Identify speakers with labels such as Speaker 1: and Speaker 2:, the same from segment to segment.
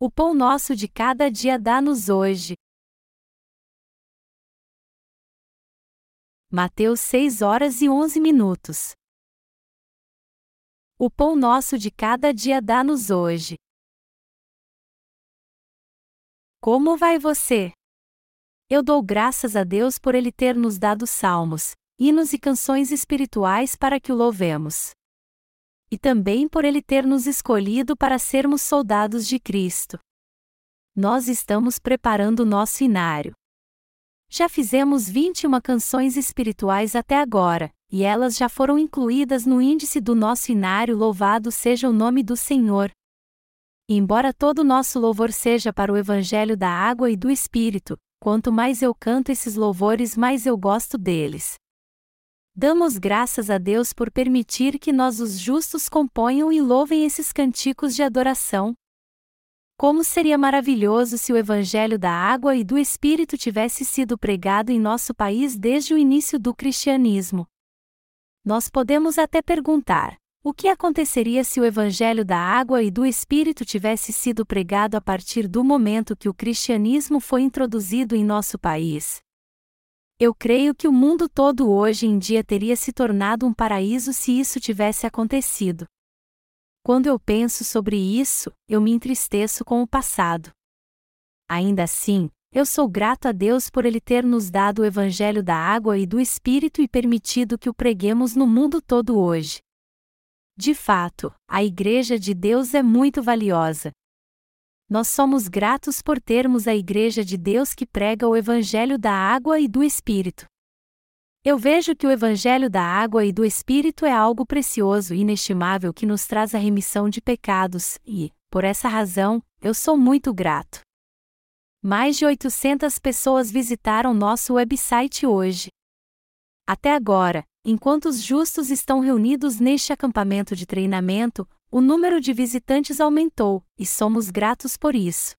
Speaker 1: O pão nosso de cada dia dá-nos hoje. Mateus 6 horas e 11 minutos. O pão nosso de cada dia dá-nos hoje. Como vai você? Eu dou graças a Deus por Ele ter nos dado salmos, hinos e canções espirituais para que o louvemos e também por Ele ter nos escolhido para sermos soldados de Cristo. Nós estamos preparando o nosso inário. Já fizemos 21 canções espirituais até agora, e elas já foram incluídas no índice do nosso inário Louvado seja o nome do Senhor. Embora todo o nosso louvor seja para o Evangelho da Água e do Espírito, quanto mais eu canto esses louvores, mais eu gosto deles. Damos graças a Deus por permitir que nós, os justos, componham e louvem esses canticos de adoração. Como seria maravilhoso se o Evangelho da Água e do Espírito tivesse sido pregado em nosso país desde o início do cristianismo. Nós podemos até perguntar: o que aconteceria se o Evangelho da Água e do Espírito tivesse sido pregado a partir do momento que o cristianismo foi introduzido em nosso país? Eu creio que o mundo todo hoje em dia teria se tornado um paraíso se isso tivesse acontecido. Quando eu penso sobre isso, eu me entristeço com o passado. Ainda assim, eu sou grato a Deus por Ele ter nos dado o Evangelho da água e do Espírito e permitido que o preguemos no mundo todo hoje. De fato, a Igreja de Deus é muito valiosa, nós somos gratos por termos a Igreja de Deus que prega o Evangelho da água e do Espírito. Eu vejo que o Evangelho da água e do Espírito é algo precioso e inestimável que nos traz a remissão de pecados, e, por essa razão, eu sou muito grato. Mais de 800 pessoas visitaram nosso website hoje. Até agora, enquanto os justos estão reunidos neste acampamento de treinamento, o número de visitantes aumentou, e somos gratos por isso.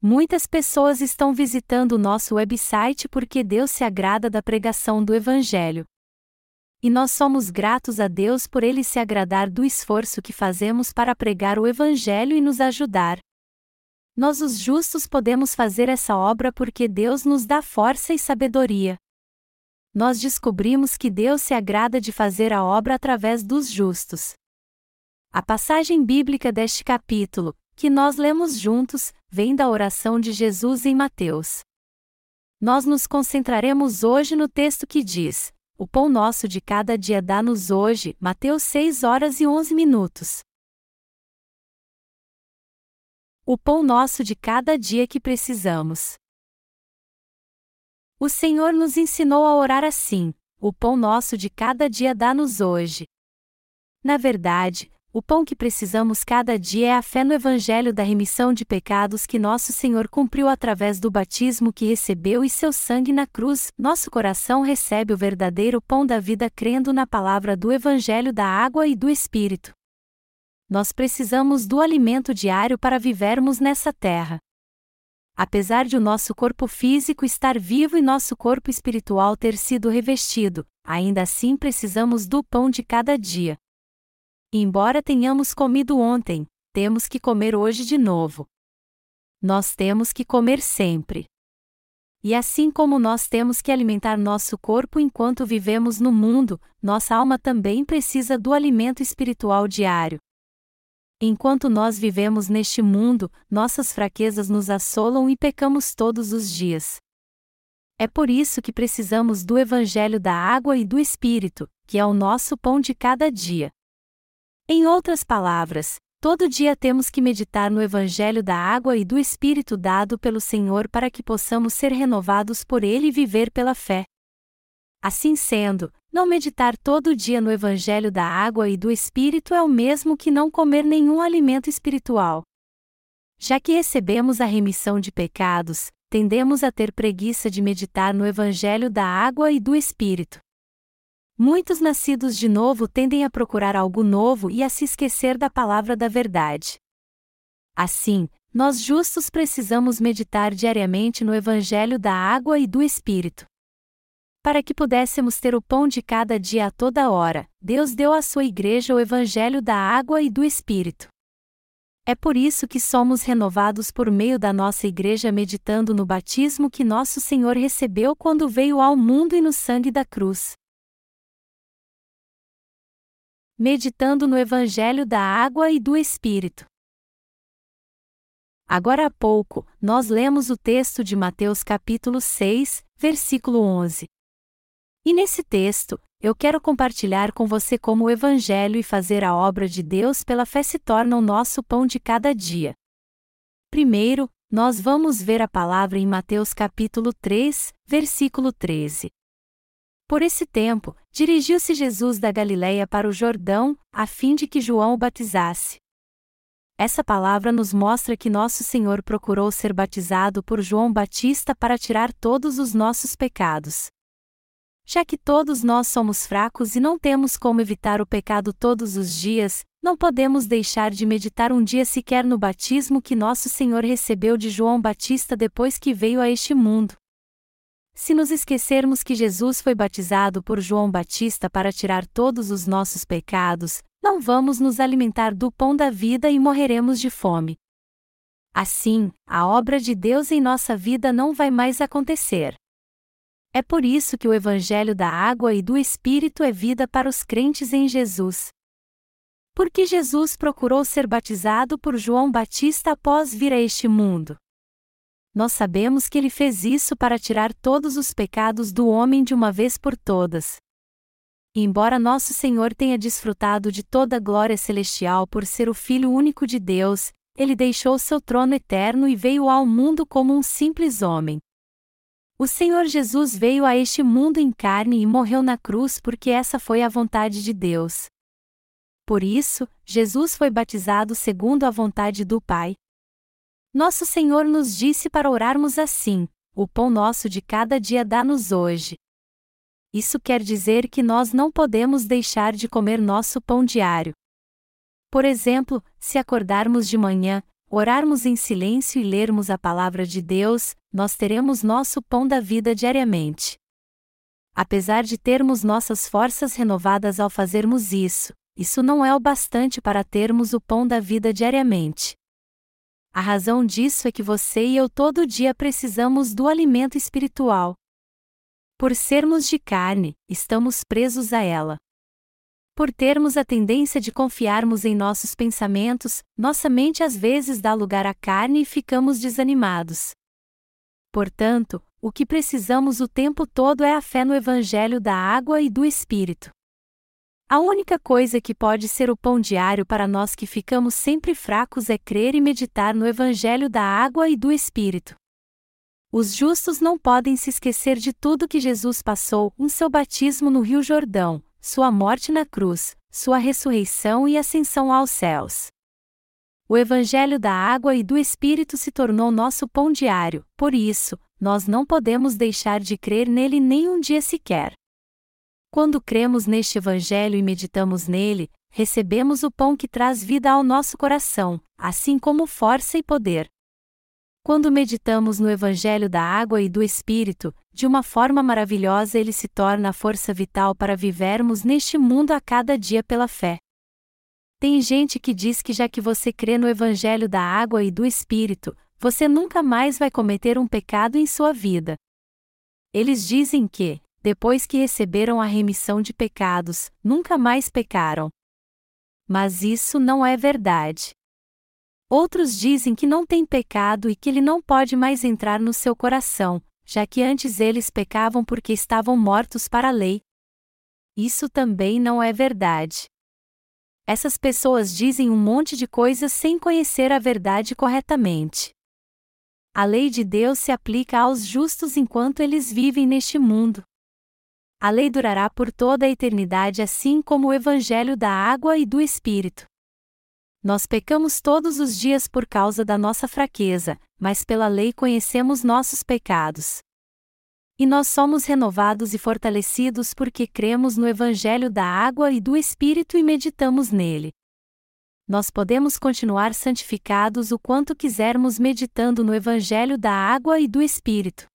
Speaker 1: Muitas pessoas estão visitando o nosso website porque Deus se agrada da pregação do Evangelho. E nós somos gratos a Deus por ele se agradar do esforço que fazemos para pregar o Evangelho e nos ajudar. Nós, os justos, podemos fazer essa obra porque Deus nos dá força e sabedoria. Nós descobrimos que Deus se agrada de fazer a obra através dos justos. A passagem bíblica deste capítulo, que nós lemos juntos, vem da oração de Jesus em Mateus. Nós nos concentraremos hoje no texto que diz: O pão nosso de cada dia dá-nos hoje, Mateus 6 horas e 11 minutos. O pão nosso de cada dia que precisamos. O Senhor nos ensinou a orar assim: O pão nosso de cada dia dá-nos hoje. Na verdade, o pão que precisamos cada dia é a fé no Evangelho da remissão de pecados que nosso Senhor cumpriu através do batismo que recebeu e seu sangue na cruz. Nosso coração recebe o verdadeiro pão da vida crendo na palavra do Evangelho da água e do Espírito. Nós precisamos do alimento diário para vivermos nessa terra. Apesar de o nosso corpo físico estar vivo e nosso corpo espiritual ter sido revestido, ainda assim precisamos do pão de cada dia. Embora tenhamos comido ontem, temos que comer hoje de novo. Nós temos que comer sempre. E assim como nós temos que alimentar nosso corpo enquanto vivemos no mundo, nossa alma também precisa do alimento espiritual diário. Enquanto nós vivemos neste mundo, nossas fraquezas nos assolam e pecamos todos os dias. É por isso que precisamos do Evangelho da água e do Espírito, que é o nosso pão de cada dia. Em outras palavras, todo dia temos que meditar no Evangelho da água e do Espírito dado pelo Senhor para que possamos ser renovados por Ele e viver pela fé. Assim sendo, não meditar todo dia no Evangelho da água e do Espírito é o mesmo que não comer nenhum alimento espiritual. Já que recebemos a remissão de pecados, tendemos a ter preguiça de meditar no Evangelho da água e do Espírito. Muitos nascidos de novo tendem a procurar algo novo e a se esquecer da palavra da verdade. Assim, nós justos precisamos meditar diariamente no Evangelho da água e do Espírito. Para que pudéssemos ter o pão de cada dia a toda hora, Deus deu à sua igreja o Evangelho da água e do Espírito. É por isso que somos renovados por meio da nossa igreja meditando no batismo que nosso Senhor recebeu quando veio ao mundo e no sangue da cruz. Meditando no Evangelho da Água e do Espírito. Agora há pouco, nós lemos o texto de Mateus capítulo 6, versículo 11. E nesse texto, eu quero compartilhar com você como o Evangelho e fazer a obra de Deus pela fé se torna o nosso pão de cada dia. Primeiro, nós vamos ver a palavra em Mateus capítulo 3, versículo 13. Por esse tempo, dirigiu-se Jesus da Galiléia para o Jordão, a fim de que João o batizasse. Essa palavra nos mostra que nosso Senhor procurou ser batizado por João Batista para tirar todos os nossos pecados. Já que todos nós somos fracos e não temos como evitar o pecado todos os dias, não podemos deixar de meditar um dia sequer no batismo que nosso Senhor recebeu de João Batista depois que veio a este mundo. Se nos esquecermos que Jesus foi batizado por João Batista para tirar todos os nossos pecados, não vamos nos alimentar do pão da vida e morreremos de fome. Assim, a obra de Deus em nossa vida não vai mais acontecer. É por isso que o Evangelho da água e do Espírito é vida para os crentes em Jesus. Porque Jesus procurou ser batizado por João Batista após vir a este mundo. Nós sabemos que ele fez isso para tirar todos os pecados do homem de uma vez por todas. Embora nosso Senhor tenha desfrutado de toda a glória celestial por ser o Filho único de Deus, ele deixou seu trono eterno e veio ao mundo como um simples homem. O Senhor Jesus veio a este mundo em carne e morreu na cruz porque essa foi a vontade de Deus. Por isso, Jesus foi batizado segundo a vontade do Pai. Nosso Senhor nos disse para orarmos assim: O pão nosso de cada dia dá-nos hoje. Isso quer dizer que nós não podemos deixar de comer nosso pão diário. Por exemplo, se acordarmos de manhã, orarmos em silêncio e lermos a palavra de Deus, nós teremos nosso pão da vida diariamente. Apesar de termos nossas forças renovadas ao fazermos isso, isso não é o bastante para termos o pão da vida diariamente. A razão disso é que você e eu todo dia precisamos do alimento espiritual, por sermos de carne, estamos presos a ela. Por termos a tendência de confiarmos em nossos pensamentos, nossa mente às vezes dá lugar à carne e ficamos desanimados. Portanto, o que precisamos o tempo todo é a fé no Evangelho da água e do Espírito. A única coisa que pode ser o pão diário para nós que ficamos sempre fracos é crer e meditar no Evangelho da água e do Espírito. Os justos não podem se esquecer de tudo que Jesus passou em seu batismo no Rio Jordão, sua morte na cruz, sua ressurreição e ascensão aos céus. O Evangelho da água e do Espírito se tornou nosso pão diário, por isso, nós não podemos deixar de crer nele nem um dia sequer. Quando cremos neste Evangelho e meditamos nele, recebemos o pão que traz vida ao nosso coração, assim como força e poder. Quando meditamos no Evangelho da Água e do Espírito, de uma forma maravilhosa ele se torna a força vital para vivermos neste mundo a cada dia pela fé. Tem gente que diz que já que você crê no Evangelho da Água e do Espírito, você nunca mais vai cometer um pecado em sua vida. Eles dizem que, depois que receberam a remissão de pecados, nunca mais pecaram. Mas isso não é verdade. Outros dizem que não tem pecado e que ele não pode mais entrar no seu coração, já que antes eles pecavam porque estavam mortos para a lei. Isso também não é verdade. Essas pessoas dizem um monte de coisas sem conhecer a verdade corretamente. A lei de Deus se aplica aos justos enquanto eles vivem neste mundo. A lei durará por toda a eternidade, assim como o Evangelho da água e do Espírito. Nós pecamos todos os dias por causa da nossa fraqueza, mas pela lei conhecemos nossos pecados. E nós somos renovados e fortalecidos porque cremos no Evangelho da água e do Espírito e meditamos nele. Nós podemos continuar santificados o quanto quisermos meditando no Evangelho da água e do Espírito.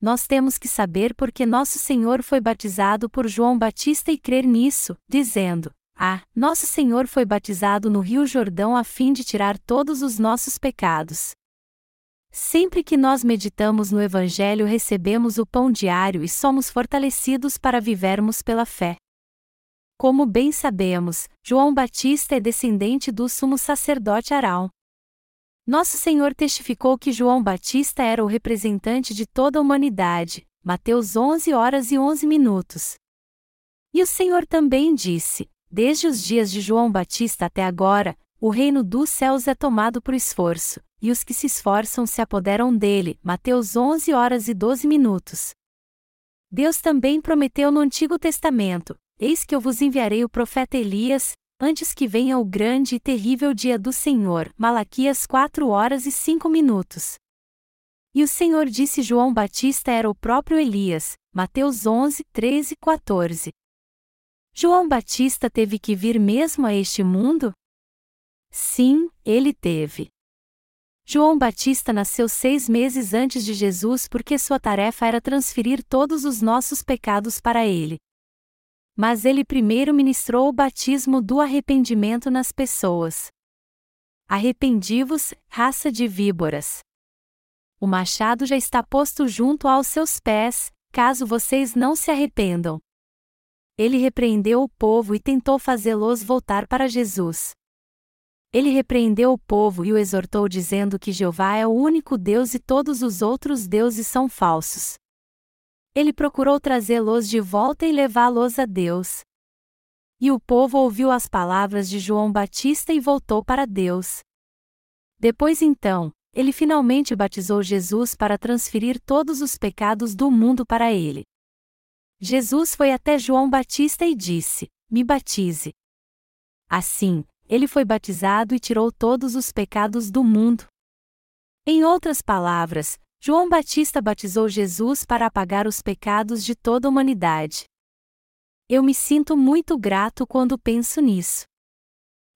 Speaker 1: Nós temos que saber porque nosso Senhor foi batizado por João Batista e crer nisso, dizendo: Ah, nosso Senhor foi batizado no Rio Jordão a fim de tirar todos os nossos pecados. Sempre que nós meditamos no Evangelho, recebemos o pão diário e somos fortalecidos para vivermos pela fé. Como bem sabemos, João Batista é descendente do sumo sacerdote Arão. Nosso Senhor testificou que João Batista era o representante de toda a humanidade. Mateus 11 horas e 11 minutos. E o Senhor também disse: Desde os dias de João Batista até agora, o reino dos céus é tomado por esforço, e os que se esforçam se apoderam dele. Mateus 11 horas e 12 minutos. Deus também prometeu no Antigo Testamento: Eis que eu vos enviarei o profeta Elias, antes que venha o grande e terrível dia do Senhor. Malaquias 4 horas e 5 minutos. E o Senhor disse João Batista era o próprio Elias. Mateus 11, 13 e 14. João Batista teve que vir mesmo a este mundo? Sim, ele teve. João Batista nasceu seis meses antes de Jesus porque sua tarefa era transferir todos os nossos pecados para ele. Mas ele primeiro ministrou o batismo do arrependimento nas pessoas. Arrependi-vos, raça de víboras. O machado já está posto junto aos seus pés, caso vocês não se arrependam ele repreendeu o povo e tentou fazê-los voltar para Jesus. Ele repreendeu o povo e o exortou dizendo que Jeová é o único Deus e todos os outros deuses são falsos. Ele procurou trazê-los de volta e levá-los a Deus. E o povo ouviu as palavras de João Batista e voltou para Deus. Depois então, ele finalmente batizou Jesus para transferir todos os pecados do mundo para ele. Jesus foi até João Batista e disse: Me batize. Assim, ele foi batizado e tirou todos os pecados do mundo. Em outras palavras, João Batista batizou Jesus para apagar os pecados de toda a humanidade. Eu me sinto muito grato quando penso nisso.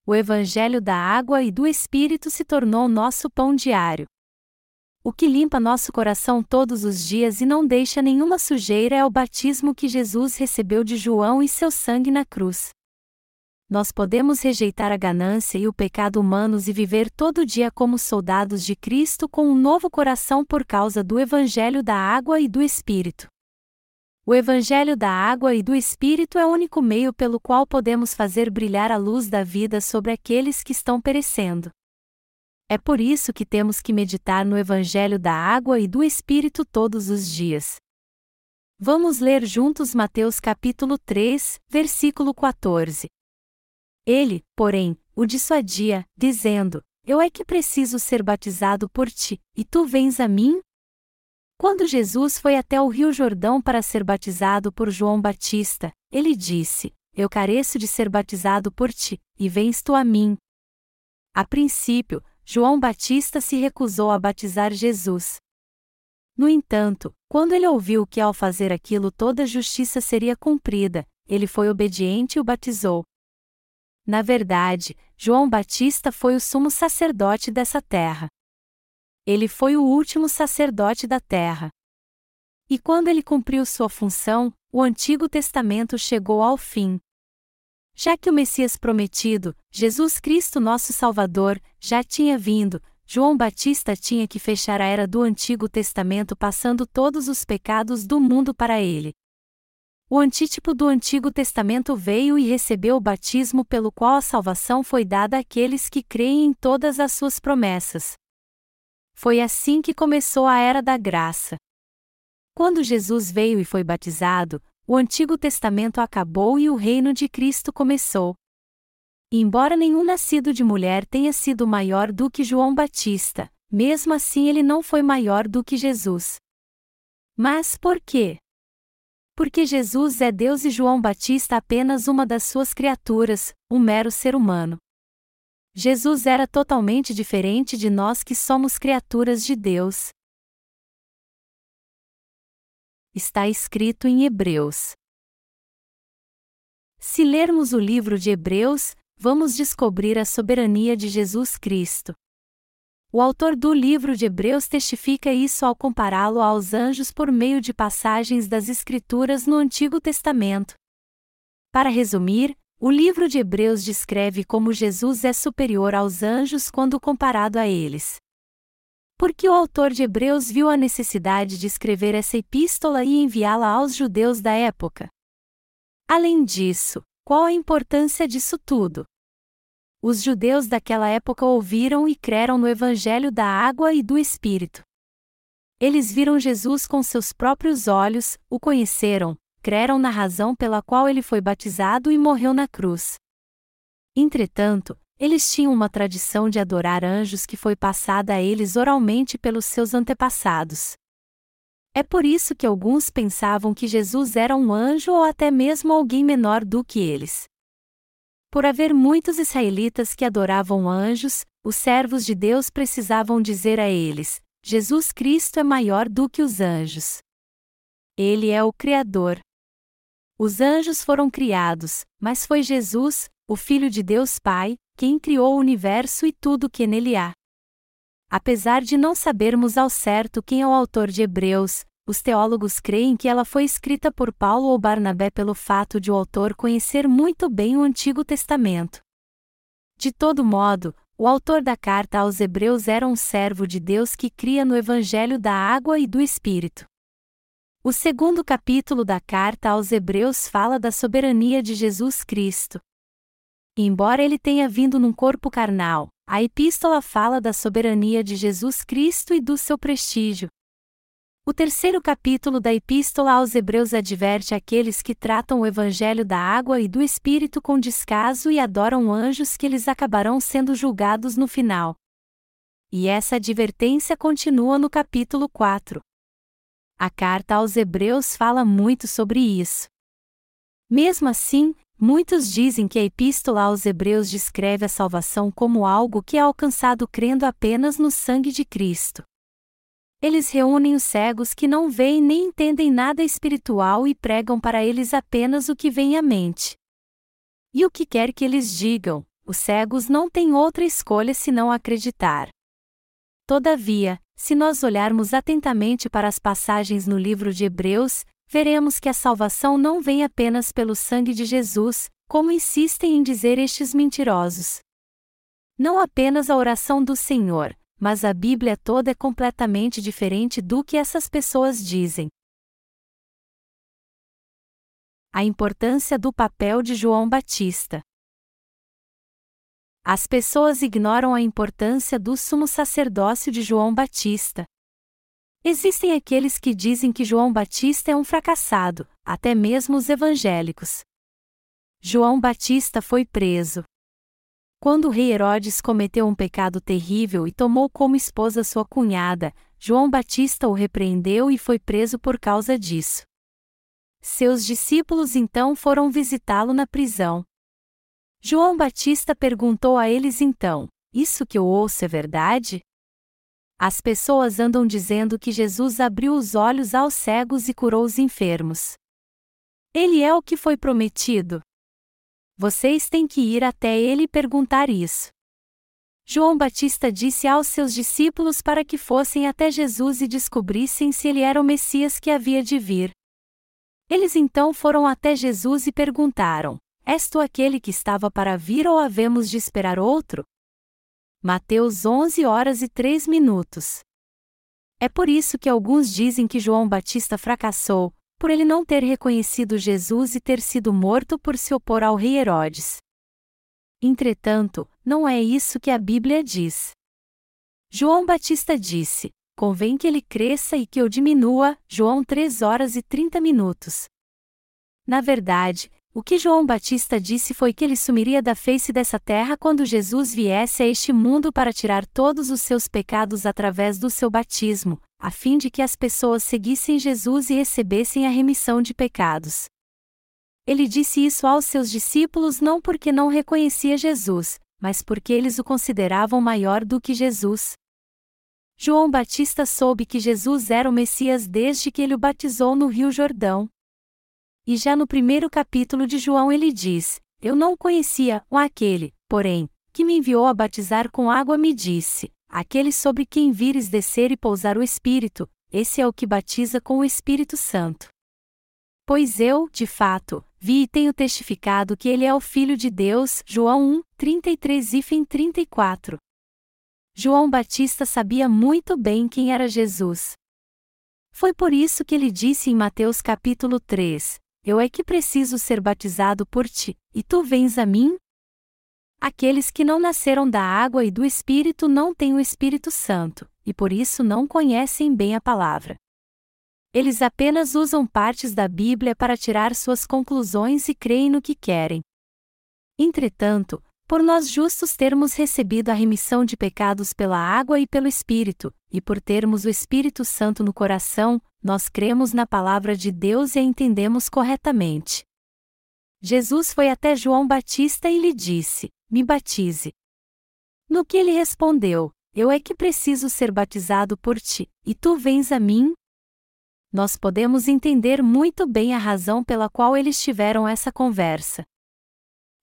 Speaker 1: O Evangelho da Água e do Espírito se tornou nosso pão diário. O que limpa nosso coração todos os dias e não deixa nenhuma sujeira é o batismo que Jesus recebeu de João e seu sangue na cruz. Nós podemos rejeitar a ganância e o pecado humanos e viver todo dia como soldados de Cristo com um novo coração por causa do Evangelho da Água e do Espírito. O Evangelho da Água e do Espírito é o único meio pelo qual podemos fazer brilhar a luz da vida sobre aqueles que estão perecendo. É por isso que temos que meditar no Evangelho da Água e do Espírito todos os dias. Vamos ler juntos Mateus capítulo 3, versículo 14. Ele, porém, o dissuadia, dizendo: Eu é que preciso ser batizado por ti, e tu vens a mim? Quando Jesus foi até o Rio Jordão para ser batizado por João Batista, ele disse: Eu careço de ser batizado por ti, e vens tu a mim. A princípio, João Batista se recusou a batizar Jesus. No entanto, quando ele ouviu que ao fazer aquilo toda a justiça seria cumprida, ele foi obediente e o batizou. Na verdade, João Batista foi o sumo sacerdote dessa terra. Ele foi o último sacerdote da terra. E quando ele cumpriu sua função, o Antigo Testamento chegou ao fim. Já que o Messias prometido, Jesus Cristo nosso Salvador, já tinha vindo, João Batista tinha que fechar a era do Antigo Testamento passando todos os pecados do mundo para ele. O antítipo do Antigo Testamento veio e recebeu o batismo pelo qual a salvação foi dada àqueles que creem em todas as suas promessas. Foi assim que começou a era da graça. Quando Jesus veio e foi batizado, o Antigo Testamento acabou e o reino de Cristo começou. Embora nenhum nascido de mulher tenha sido maior do que João Batista, mesmo assim ele não foi maior do que Jesus. Mas por quê? Porque Jesus é Deus e João Batista apenas uma das suas criaturas, um mero ser humano. Jesus era totalmente diferente de nós que somos criaturas de Deus está escrito em Hebreus. Se lermos o livro de Hebreus, vamos descobrir a soberania de Jesus Cristo. O autor do livro de Hebreus testifica isso ao compará-lo aos anjos por meio de passagens das Escrituras no Antigo Testamento. Para resumir, O livro de Hebreus descreve como Jesus é superior aos anjos quando comparado a eles. Porque o autor de Hebreus viu a necessidade de escrever essa epístola e enviá-la aos judeus da época. Além disso, qual a importância disso tudo? Os judeus daquela época ouviram e creram no Evangelho da água e do Espírito. Eles viram Jesus com seus próprios olhos, o conheceram, creram na razão pela qual ele foi batizado e morreu na cruz. Entretanto, eles tinham uma tradição de adorar anjos que foi passada a eles oralmente pelos seus antepassados. É por isso que alguns pensavam que Jesus era um anjo ou até mesmo alguém menor do que eles. Por haver muitos israelitas que adoravam anjos, os servos de Deus precisavam dizer a eles: Jesus Cristo é maior do que os anjos. Ele é o Criador. Os anjos foram criados, mas foi Jesus, o Filho de Deus Pai, quem criou o universo e tudo que nele há. Apesar de não sabermos ao certo quem é o autor de Hebreus, os teólogos creem que ela foi escrita por Paulo ou Barnabé pelo fato de o autor conhecer muito bem o Antigo Testamento. De todo modo, o autor da carta aos Hebreus era um servo de Deus que cria no Evangelho da água e do Espírito. O segundo capítulo da carta aos Hebreus fala da soberania de Jesus Cristo. Embora ele tenha vindo num corpo carnal, a epístola fala da soberania de Jesus Cristo e do seu prestígio. O terceiro capítulo da epístola aos Hebreus adverte aqueles que tratam o evangelho da água e do Espírito com descaso e adoram anjos que eles acabarão sendo julgados no final. E essa advertência continua no capítulo 4. A carta aos Hebreus fala muito sobre isso. Mesmo assim, Muitos dizem que a Epístola aos Hebreus descreve a salvação como algo que é alcançado crendo apenas no sangue de Cristo. Eles reúnem os cegos que não veem nem entendem nada espiritual e pregam para eles apenas o que vem à mente. E o que quer que eles digam, os cegos não têm outra escolha senão acreditar. Todavia, se nós olharmos atentamente para as passagens no livro de Hebreus, veremos que a salvação não vem apenas pelo sangue de Jesus, como insistem em dizer estes mentirosos. Não apenas a oração do Senhor, mas a Bíblia toda é completamente diferente do que essas pessoas dizem. A importância do papel de João Batista. As pessoas ignoram a importância do sumo sacerdócio de João Batista. Existem aqueles que dizem que João Batista é um fracassado, até mesmo os evangélicos. João Batista foi preso. Quando o rei Herodes cometeu um pecado terrível e tomou como esposa sua cunhada, João Batista o repreendeu e foi preso por causa disso. Seus discípulos então foram visitá-lo na prisão. João Batista perguntou a eles então: Isso que eu ouço é verdade? As pessoas andam dizendo que Jesus abriu os olhos aos cegos e curou os enfermos. Ele é o que foi prometido. Vocês têm que ir até ele e perguntar isso. João Batista disse aos seus discípulos para que fossem até Jesus e descobrissem se ele era o Messias que havia de vir. Eles então foram até Jesus e perguntaram: És tu aquele que estava para vir ou havemos de esperar outro? Mateus 11 horas e 3 minutos. É por isso que alguns dizem que João Batista fracassou, por ele não ter reconhecido Jesus e ter sido morto por se opor ao rei Herodes. Entretanto, não é isso que a Bíblia diz. João Batista disse: Convém que ele cresça e que eu diminua. João 3 horas e 30 minutos. Na verdade, o que João Batista disse foi que ele sumiria da face dessa terra quando Jesus viesse a este mundo para tirar todos os seus pecados através do seu batismo, a fim de que as pessoas seguissem Jesus e recebessem a remissão de pecados. Ele disse isso aos seus discípulos não porque não reconhecia Jesus, mas porque eles o consideravam maior do que Jesus. João Batista soube que Jesus era o Messias desde que ele o batizou no Rio Jordão. E já no primeiro capítulo de João ele diz: Eu não conhecia o aquele, porém, que me enviou a batizar com água me disse: Aquele sobre quem vires descer e pousar o Espírito, esse é o que batiza com o Espírito Santo. Pois eu, de fato, Vi e tenho testificado que ele é o Filho de Deus. João 1, 33 e 34. João Batista sabia muito bem quem era Jesus. Foi por isso que ele disse em Mateus capítulo 3: Eu é que preciso ser batizado por ti, e tu vens a mim? Aqueles que não nasceram da água e do Espírito não têm o Espírito Santo, e por isso não conhecem bem a palavra. Eles apenas usam partes da Bíblia para tirar suas conclusões e creem no que querem. Entretanto, por nós justos termos recebido a remissão de pecados pela água e pelo Espírito, e por termos o Espírito Santo no coração, nós cremos na palavra de Deus e a entendemos corretamente. Jesus foi até João Batista e lhe disse: me batize. No que ele respondeu: Eu é que preciso ser batizado por ti, e tu vens a mim? Nós podemos entender muito bem a razão pela qual eles tiveram essa conversa.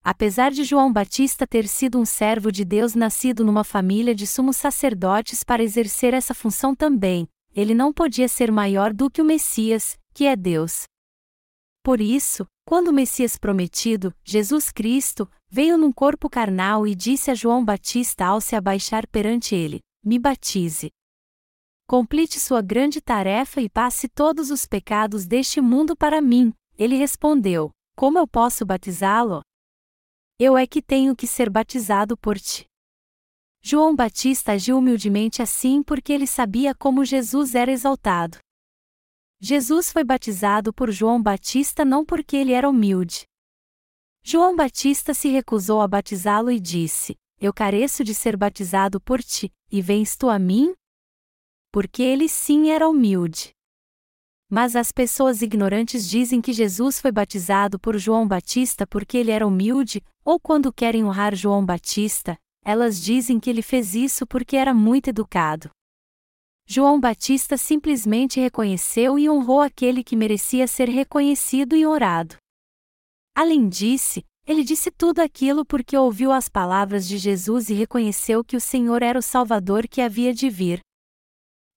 Speaker 1: Apesar de João Batista ter sido um servo de Deus nascido numa família de sumos sacerdotes para exercer essa função também, ele não podia ser maior do que o Messias, que é Deus. Por isso, quando o Messias prometido, Jesus Cristo, veio num corpo carnal e disse a João Batista ao se abaixar perante ele: Me batize. Complete sua grande tarefa e passe todos os pecados deste mundo para mim. Ele respondeu: Como eu posso batizá-lo? Eu é que tenho que ser batizado por ti. João Batista agiu humildemente assim porque ele sabia como Jesus era exaltado. Jesus foi batizado por João Batista não porque ele era humilde. João Batista se recusou a batizá-lo e disse: Eu careço de ser batizado por ti, e vens tu a mim? Porque ele sim era humilde. Mas as pessoas ignorantes dizem que Jesus foi batizado por João Batista porque ele era humilde, ou quando querem honrar João Batista, elas dizem que ele fez isso porque era muito educado. João Batista simplesmente reconheceu e honrou aquele que merecia ser reconhecido e orado. Além disso, ele disse tudo aquilo porque ouviu as palavras de Jesus e reconheceu que o Senhor era o Salvador que havia de vir.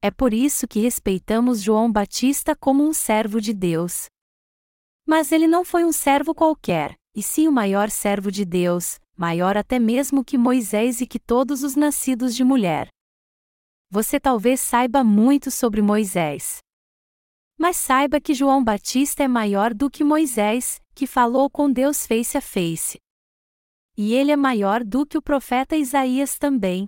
Speaker 1: É por isso que respeitamos João Batista como um servo de Deus. Mas ele não foi um servo qualquer, e sim o maior servo de Deus, maior até mesmo que Moisés e que todos os nascidos de mulher. Você talvez saiba muito sobre Moisés. Mas saiba que João Batista é maior do que Moisés, que falou com Deus face a face. E ele é maior do que o profeta Isaías também.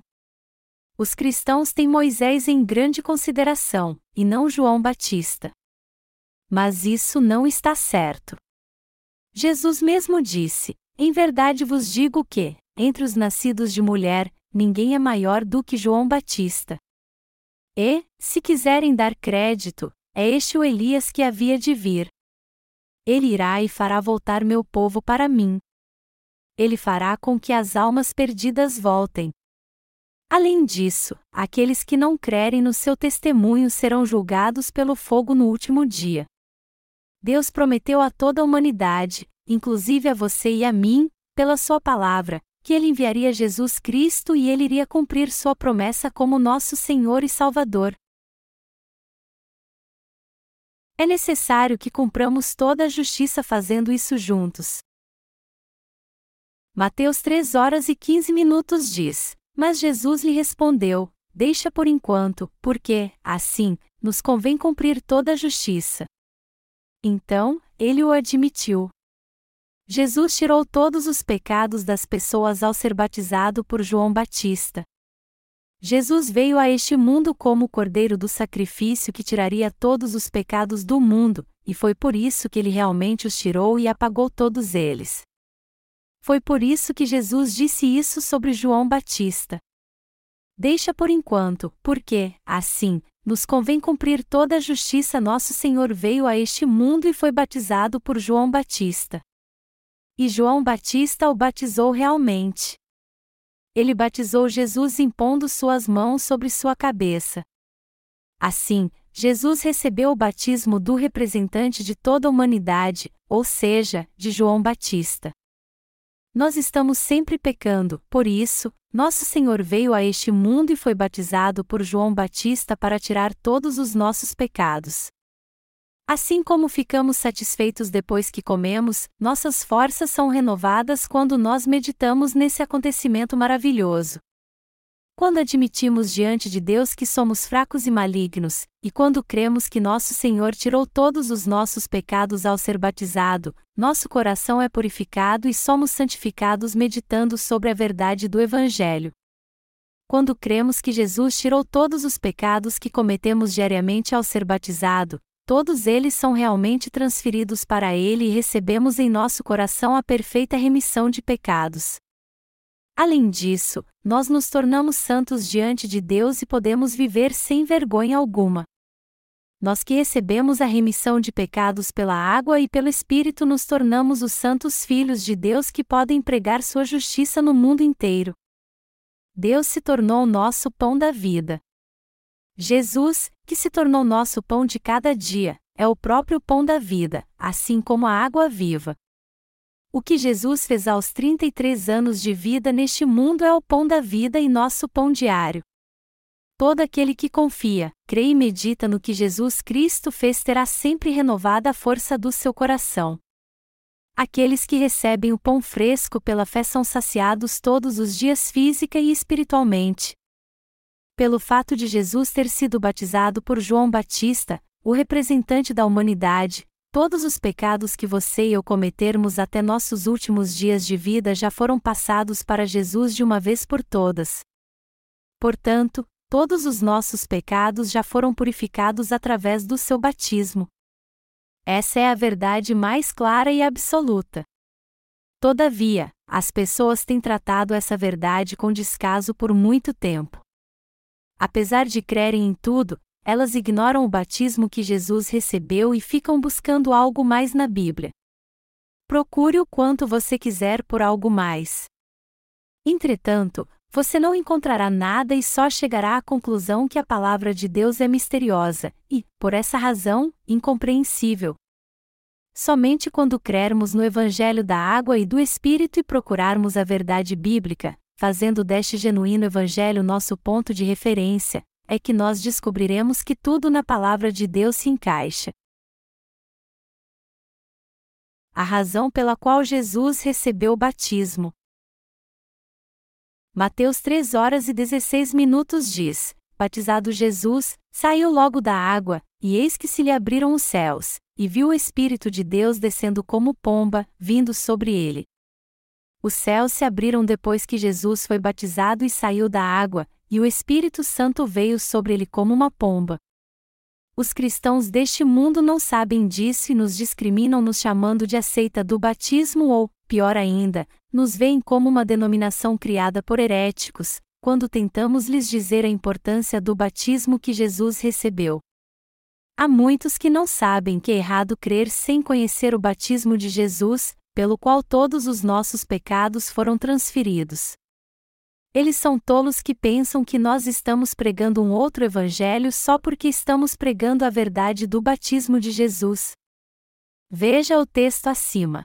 Speaker 1: Os cristãos têm Moisés em grande consideração, e não João Batista. Mas isso não está certo. Jesus mesmo disse: Em verdade vos digo que, entre os nascidos de mulher, ninguém é maior do que João Batista. E, se quiserem dar crédito, é este o Elias que havia de vir. Ele irá e fará voltar meu povo para mim. Ele fará com que as almas perdidas voltem. Além disso, aqueles que não crerem no seu testemunho serão julgados pelo fogo no último dia. Deus prometeu a toda a humanidade, inclusive a você e a mim, pela sua palavra, que ele enviaria Jesus Cristo e ele iria cumprir sua promessa como nosso Senhor e Salvador. É necessário que cumpramos toda a justiça fazendo isso juntos. Mateus 3 horas e 15 minutos diz: Mas Jesus lhe respondeu: Deixa por enquanto, porque, assim, nos convém cumprir toda a justiça. Então, ele o admitiu. Jesus tirou todos os pecados das pessoas ao ser batizado por João Batista. Jesus veio a este mundo como o cordeiro do sacrifício que tiraria todos os pecados do mundo, e foi por isso que ele realmente os tirou e apagou todos eles. Foi por isso que Jesus disse isso sobre João Batista. Deixa por enquanto, porque, assim, nos convém cumprir toda a justiça. Nosso Senhor veio a este mundo e foi batizado por João Batista. E João Batista o batizou realmente. Ele batizou Jesus impondo suas mãos sobre sua cabeça. Assim, Jesus recebeu o batismo do representante de toda a humanidade, ou seja, de João Batista. Nós estamos sempre pecando, por isso, nosso Senhor veio a este mundo e foi batizado por João Batista para tirar todos os nossos pecados. Assim como ficamos satisfeitos depois que comemos, nossas forças são renovadas quando nós meditamos nesse acontecimento maravilhoso. Quando admitimos diante de Deus que somos fracos e malignos, e quando cremos que nosso Senhor tirou todos os nossos pecados ao ser batizado, nosso coração é purificado e somos santificados meditando sobre a verdade do Evangelho. Quando cremos que Jesus tirou todos os pecados que cometemos diariamente ao ser batizado, todos eles são realmente transferidos para Ele e recebemos em nosso coração a perfeita remissão de pecados. Além disso, nós nos tornamos santos diante de Deus e podemos viver sem vergonha alguma. Nós que recebemos a remissão de pecados pela água e pelo Espírito nos tornamos os santos filhos de Deus que podem pregar sua justiça no mundo inteiro. Deus se tornou nosso pão da vida. Jesus, que se tornou nosso pão de cada dia, é o próprio pão da vida, assim como a água viva. O que Jesus fez aos 33 anos de vida neste mundo é o pão da vida e nosso pão diário. Todo aquele que confia, crê e medita no que Jesus Cristo fez terá sempre renovada a força do seu coração. Aqueles que recebem o pão fresco pela fé são saciados todos os dias física e espiritualmente. Pelo fato de Jesus ter sido batizado por João Batista, o representante da humanidade, Todos os pecados que você e eu cometermos até nossos últimos dias de vida já foram passados para Jesus de uma vez por todas. Portanto, todos os nossos pecados já foram purificados através do seu batismo. Essa é a verdade mais clara e absoluta. Todavia, as pessoas têm tratado essa verdade com descaso por muito tempo. Apesar de crerem em tudo, elas ignoram o batismo que Jesus recebeu e ficam buscando algo mais na Bíblia. Procure o quanto você quiser por algo mais. Entretanto, você não encontrará nada e só chegará à conclusão que a palavra de Deus é misteriosa e, por essa razão, incompreensível. Somente quando crermos no Evangelho da Água e do Espírito e procurarmos a verdade bíblica, fazendo deste genuíno Evangelho nosso ponto de referência, é que nós descobriremos que tudo na palavra de Deus se encaixa. A razão pela qual Jesus recebeu o batismo. Mateus 3 horas e 16 minutos diz: Batizado Jesus, saiu logo da água, e eis que se lhe abriram os céus, e viu o Espírito de Deus descendo como pomba, vindo sobre ele. Os céus se abriram depois que Jesus foi batizado e saiu da água, e o Espírito Santo veio sobre ele como uma pomba. Os cristãos deste mundo não sabem disso e nos discriminam nos chamando de aceita do batismo ou, pior ainda, nos veem como uma denominação criada por heréticos, quando tentamos lhes dizer a importância do batismo que Jesus recebeu. Há muitos que não sabem que é errado crer sem conhecer o batismo de Jesus, pelo qual todos os nossos pecados foram transferidos. Eles são tolos que pensam que nós estamos pregando um outro evangelho só porque estamos pregando a verdade do batismo de Jesus. Veja o texto acima.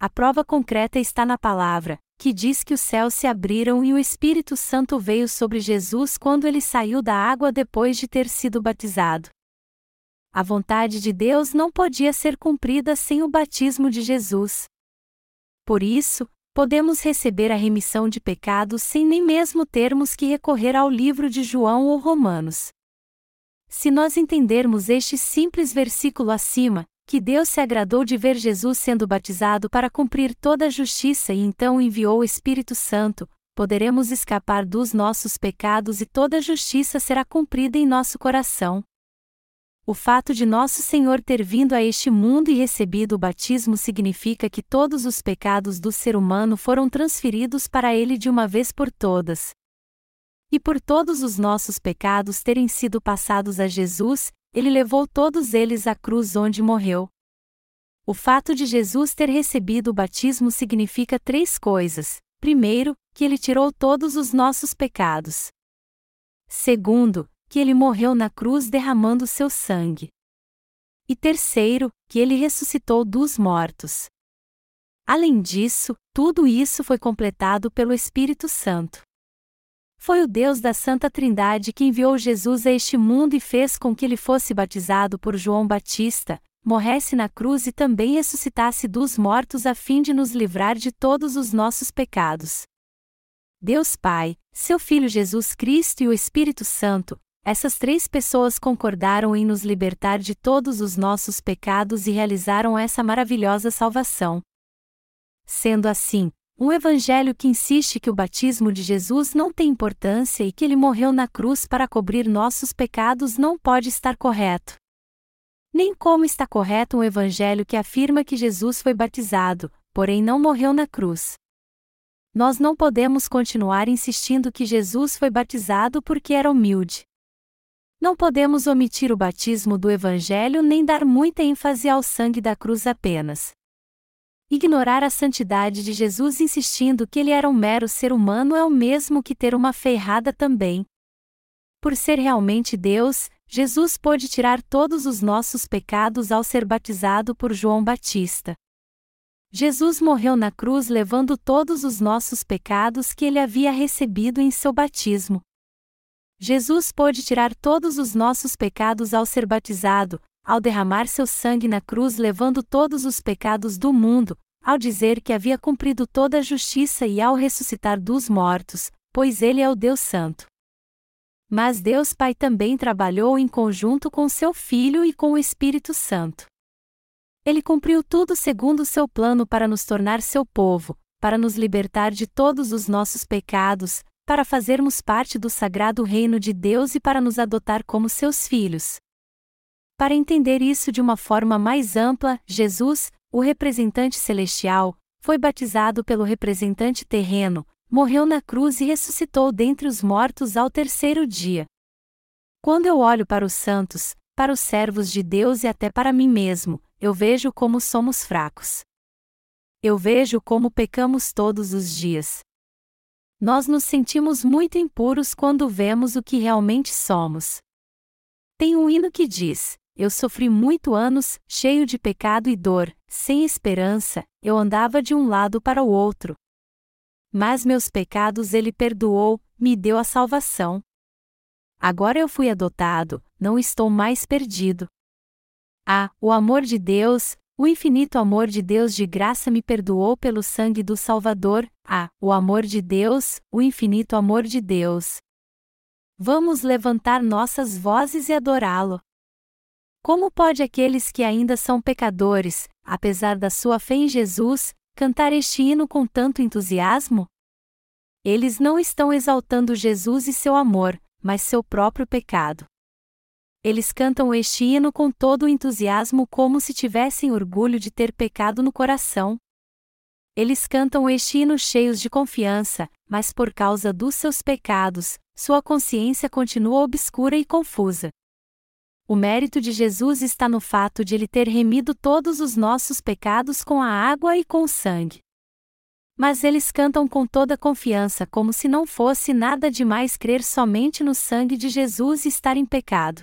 Speaker 1: A prova concreta está na palavra, que diz que os céus se abriram e o Espírito Santo veio sobre Jesus quando ele saiu da água depois de ter sido batizado. A vontade de Deus não podia ser cumprida sem o batismo de Jesus. Por isso, podemos receber a remissão de pecados sem nem mesmo termos que recorrer ao livro de João ou Romanos. Se nós entendermos este simples versículo acima, que Deus se agradou de ver Jesus sendo batizado para cumprir toda a justiça e então enviou o Espírito Santo, poderemos escapar dos nossos pecados e toda a justiça será cumprida em nosso coração. O fato de nosso Senhor ter vindo a este mundo e recebido o batismo significa que todos os pecados do ser humano foram transferidos para ele de uma vez por todas. E por todos os nossos pecados terem sido passados a Jesus, ele levou todos eles à cruz onde morreu. O fato de Jesus ter recebido o batismo significa três coisas: primeiro, que ele tirou todos os nossos pecados. Segundo, que ele morreu na cruz derramando seu sangue. E terceiro, que ele ressuscitou dos mortos. Além disso, tudo isso foi completado pelo Espírito Santo. Foi o Deus da Santa Trindade que enviou Jesus a este mundo e fez com que ele fosse batizado por João Batista, morresse na cruz e também ressuscitasse dos mortos a fim de nos livrar de todos os nossos pecados. Deus Pai, seu Filho Jesus Cristo e o Espírito Santo, essas três pessoas concordaram em nos libertar de todos os nossos pecados e realizaram essa maravilhosa salvação. Sendo assim, um evangelho que insiste que o batismo de Jesus não tem importância e que ele morreu na cruz para cobrir nossos pecados não pode estar correto. Nem como está correto um evangelho que afirma que Jesus foi batizado, porém não morreu na cruz. Nós não podemos continuar insistindo que Jesus foi batizado porque era humilde. Não podemos omitir o batismo do Evangelho nem dar muita ênfase ao sangue da cruz apenas. Ignorar a santidade de Jesus insistindo que ele era um mero ser humano é o mesmo que ter uma fé errada também. Por ser realmente Deus, Jesus pôde tirar todos os nossos pecados ao ser batizado por João Batista. Jesus morreu na cruz levando todos os nossos pecados que ele havia recebido em seu batismo. Jesus pôde tirar todos os nossos pecados ao ser batizado, ao derramar seu sangue na cruz levando todos os pecados do mundo, ao dizer que havia cumprido toda a justiça e ao ressuscitar dos mortos, pois ele é o Deus Santo. Mas Deus Pai também trabalhou em conjunto com seu Filho e com o Espírito Santo. Ele cumpriu tudo segundo seu plano para nos tornar seu povo, para nos libertar de todos os nossos pecados, para fazermos parte do sagrado reino de Deus e para nos adotar como seus filhos. Para entender isso de uma forma mais ampla, Jesus, o representante celestial, foi batizado pelo representante terreno, morreu na cruz e ressuscitou dentre os mortos ao terceiro dia. Quando eu olho para os santos, para os servos de Deus e até para mim mesmo, eu vejo como somos fracos. Eu vejo como pecamos todos os dias nós nos sentimos muito impuros quando vemos o que realmente somos. Tem um hino que diz: Eu sofri muito anos, cheio de pecado e dor, sem esperança, eu andava de um lado para o outro. Mas meus pecados ele perdoou, me deu a salvação. Agora eu fui adotado, não estou mais perdido. Ah, o amor de Deus, o infinito amor de Deus de graça me perdoou pelo sangue do Salvador, ah, o amor de Deus, o infinito amor de Deus. Vamos levantar nossas vozes e adorá-lo. Como pode aqueles que ainda são pecadores, apesar da sua fé em Jesus, cantar este hino com tanto entusiasmo? Eles não estão exaltando Jesus e seu amor, mas seu próprio pecado. Eles cantam este hino com todo o entusiasmo como se tivessem orgulho de ter pecado no coração. Eles cantam este hino cheios de confiança, mas por causa dos seus pecados, sua consciência continua obscura e confusa. O mérito de Jesus está no fato de ele ter remido todos os nossos pecados com a água e com o sangue. Mas eles cantam com toda confiança como se não fosse nada demais crer somente no sangue de Jesus e estar em pecado.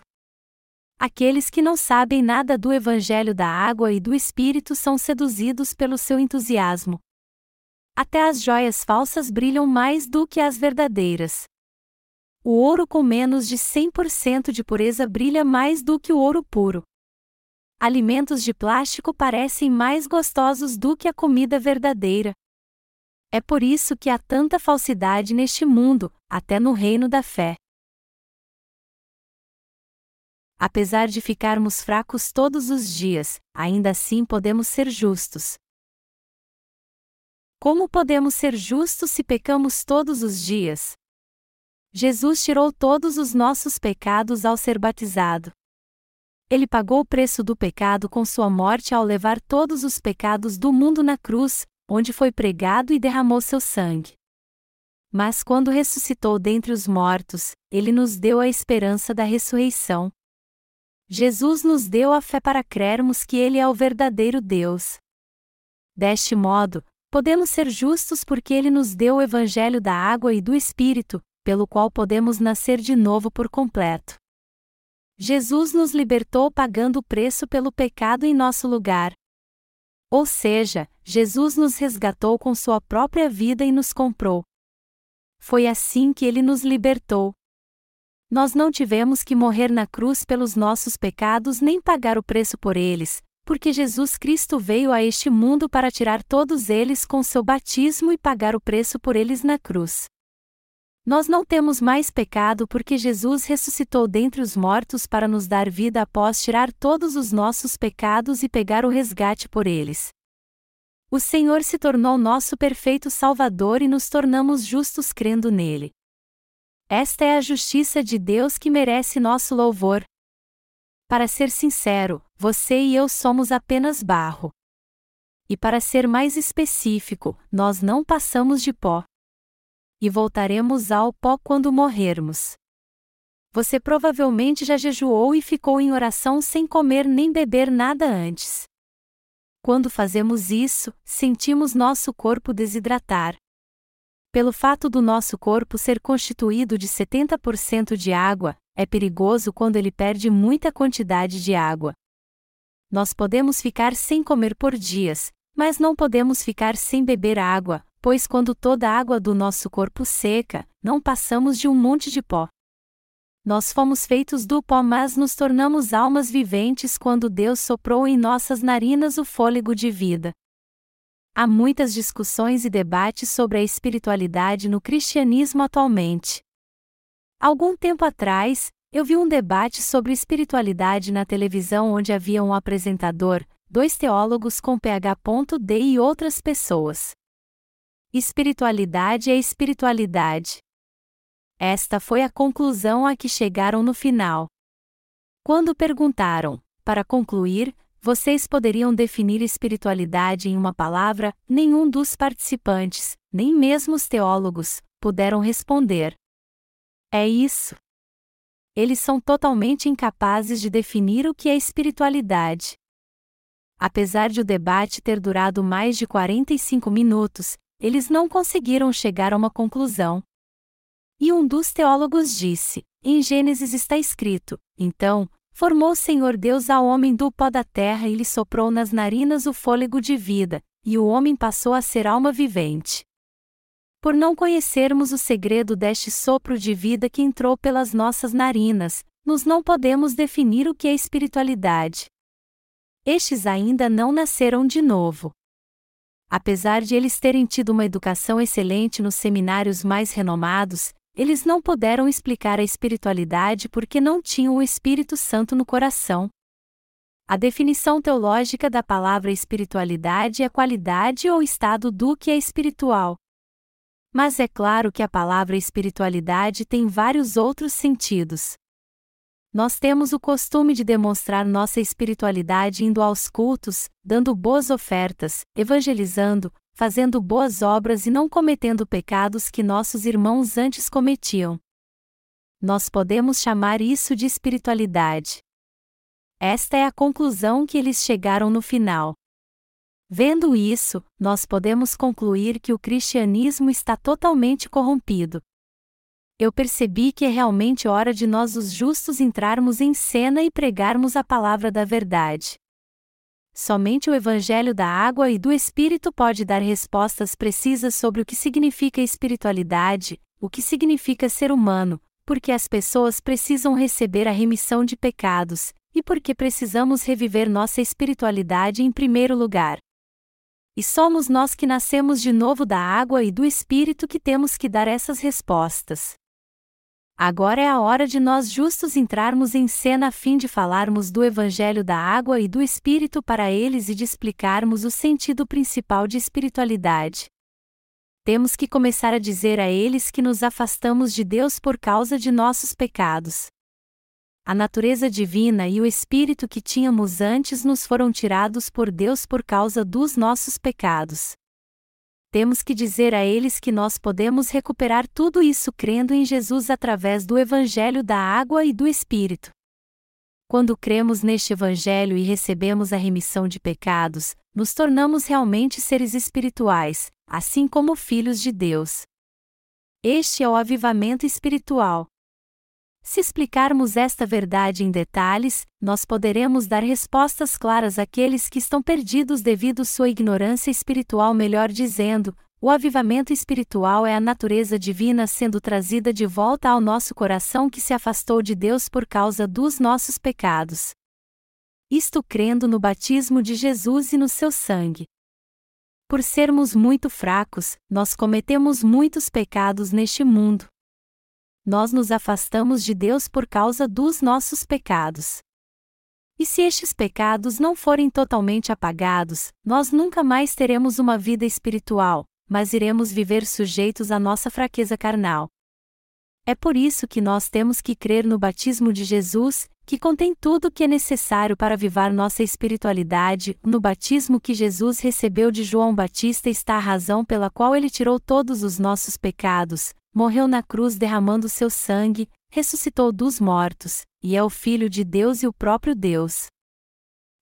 Speaker 1: Aqueles que não sabem nada do Evangelho da água e do Espírito são seduzidos pelo seu entusiasmo. Até as joias falsas brilham mais do que as verdadeiras. O ouro com menos de 100% de pureza brilha mais do que o ouro puro. Alimentos de plástico parecem mais gostosos do que a comida verdadeira. É por isso que há tanta falsidade neste mundo, até no reino da fé. Apesar de ficarmos fracos todos os dias, ainda assim podemos ser justos. Como podemos ser justos se pecamos todos os dias? Jesus tirou todos os nossos pecados ao ser batizado. Ele pagou o preço do pecado com sua morte ao levar todos os pecados do mundo na cruz, onde foi pregado e derramou seu sangue. Mas quando ressuscitou dentre os mortos, ele nos deu a esperança da ressurreição. Jesus nos deu a fé para crermos que Ele é o verdadeiro Deus. Deste modo, podemos ser justos porque Ele nos deu o Evangelho da água e do Espírito, pelo qual podemos nascer de novo por completo. Jesus nos libertou pagando o preço pelo pecado em nosso lugar. Ou seja, Jesus nos resgatou com sua própria vida e nos comprou. foi assim que ele nos libertou. Nós não tivemos que morrer na cruz pelos nossos pecados nem pagar o preço por eles, porque Jesus Cristo veio a este mundo para tirar todos eles com seu batismo e pagar o preço por eles na cruz. Nós não temos mais pecado porque Jesus ressuscitou dentre os mortos para nos dar vida após tirar todos os nossos pecados e pegar o resgate por eles. O Senhor se tornou nosso perfeito Salvador e nos tornamos justos crendo nele. Esta é a justiça de Deus que merece nosso louvor. Para ser sincero, você e eu somos apenas barro. E para ser mais específico, nós não passamos de pó. E voltaremos ao pó quando morrermos. Você provavelmente já jejuou e ficou em oração sem comer nem beber nada antes. Quando fazemos isso, sentimos nosso corpo desidratar. Pelo fato do nosso corpo ser constituído de 70% de água, é perigoso quando ele perde muita quantidade de água. Nós podemos ficar sem comer por dias, mas não podemos ficar sem beber água, pois quando toda a água do nosso corpo seca, não passamos de um monte de pó. Nós fomos feitos do pó, mas nos tornamos almas viventes quando Deus soprou em nossas narinas o fôlego de vida. Há muitas discussões e debates sobre a espiritualidade no cristianismo atualmente. Algum tempo atrás, eu vi um debate sobre espiritualidade na televisão onde havia um apresentador, dois teólogos com PhD e outras pessoas. Espiritualidade é espiritualidade. Esta foi a conclusão a que chegaram no final. Quando perguntaram, para concluir, vocês poderiam definir espiritualidade em uma palavra? Nenhum dos participantes, nem mesmo os teólogos, puderam responder. É isso. Eles são totalmente incapazes de definir o que é espiritualidade. Apesar de o debate ter durado mais de 45 minutos, eles não conseguiram chegar a uma conclusão. E um dos teólogos disse: em Gênesis está escrito: então, Formou o Senhor Deus ao homem do pó da terra e lhe soprou nas narinas o fôlego de vida, e o homem passou a ser alma vivente. Por não conhecermos o segredo deste sopro de vida que entrou pelas nossas narinas, nos não podemos definir o que é espiritualidade. Estes ainda não nasceram de novo. Apesar de eles terem tido uma educação excelente nos seminários mais renomados, eles não puderam explicar a espiritualidade porque não tinham o Espírito Santo no coração. A definição teológica da palavra espiritualidade é qualidade ou estado do que é espiritual. Mas é claro que a palavra espiritualidade tem vários outros sentidos. Nós temos o costume de demonstrar nossa espiritualidade indo aos cultos, dando boas ofertas, evangelizando, fazendo boas obras e não cometendo pecados que nossos irmãos antes cometiam. Nós podemos chamar isso de espiritualidade. Esta é a conclusão que eles chegaram no final. Vendo isso, nós podemos concluir que o cristianismo está totalmente corrompido. Eu percebi que é realmente hora de nós, os justos, entrarmos em cena e pregarmos a palavra da verdade. Somente o Evangelho da Água e do Espírito pode dar respostas precisas sobre o que significa espiritualidade, o que significa ser humano, porque as pessoas precisam receber a remissão de pecados, e porque precisamos reviver nossa espiritualidade em primeiro lugar. E somos nós que nascemos de novo da água e do Espírito que temos que dar essas respostas. Agora é a hora de nós justos entrarmos em cena a fim de falarmos do Evangelho da água e do Espírito para eles e de explicarmos o sentido principal de espiritualidade. Temos que começar a dizer a eles que nos afastamos de Deus por causa de nossos pecados. A natureza divina e o Espírito que tínhamos antes nos foram tirados por Deus por causa dos nossos pecados temos que dizer a eles que nós podemos recuperar tudo isso crendo em Jesus através do Evangelho da Água e do Espírito. Quando cremos neste Evangelho e recebemos a remissão de pecados, nos tornamos realmente seres espirituais, assim como filhos de Deus. Este é o avivamento espiritual. Se explicarmos esta verdade em detalhes, nós poderemos dar respostas claras àqueles que estão perdidos devido sua ignorância espiritual, melhor dizendo, O avivamento espiritual é a natureza divina sendo trazida de volta ao nosso coração que se afastou de Deus por causa dos nossos pecados. Isto crendo no batismo de Jesus e no seu sangue. Por sermos muito fracos, nós cometemos muitos pecados neste mundo. Nós nos afastamos de Deus por causa dos nossos pecados. E se estes pecados não forem totalmente apagados, nós nunca mais teremos uma vida espiritual, mas iremos viver sujeitos à nossa fraqueza carnal. É por isso que nós temos que crer no batismo de Jesus, que contém tudo o que é necessário para avivar nossa espiritualidade. No batismo que Jesus recebeu de João Batista está a razão pela qual ele tirou todos os nossos pecados, morreu na cruz derramando seu sangue, ressuscitou dos mortos, e é o Filho de Deus e o próprio Deus.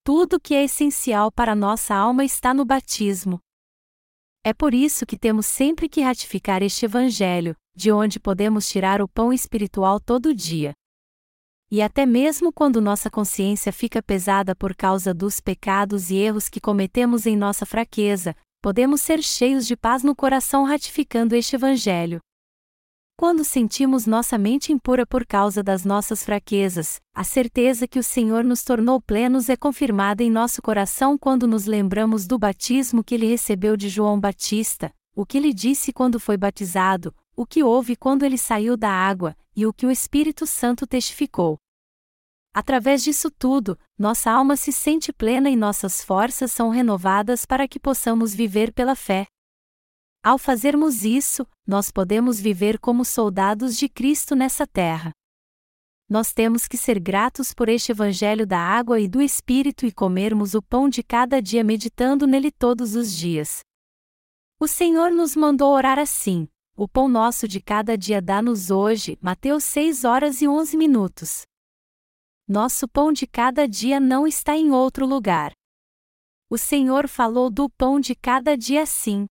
Speaker 1: Tudo que é essencial para nossa alma está no batismo, é por isso que temos sempre que ratificar este Evangelho, de onde podemos tirar o pão espiritual todo dia. E até mesmo quando nossa consciência fica pesada por causa dos pecados e erros que cometemos em nossa fraqueza, podemos ser cheios de paz no coração ratificando este Evangelho. Quando sentimos nossa mente impura por causa das nossas fraquezas, a certeza que o Senhor nos tornou plenos é confirmada em nosso coração quando nos lembramos do batismo que ele recebeu de João Batista, o que ele disse quando foi batizado, o que houve quando ele saiu da água, e o que o Espírito Santo testificou. Através disso tudo, nossa alma se sente plena e nossas forças são renovadas para que possamos viver pela fé. Ao fazermos isso, nós podemos viver como soldados de Cristo nessa terra. Nós temos que ser gratos por este Evangelho da água e do Espírito e comermos o pão de cada dia meditando nele todos os dias. O Senhor nos mandou orar assim: O pão nosso de cada dia dá-nos hoje, Mateus 6 horas e 11 minutos. Nosso pão de cada dia não está em outro lugar. O Senhor falou do pão de cada dia assim.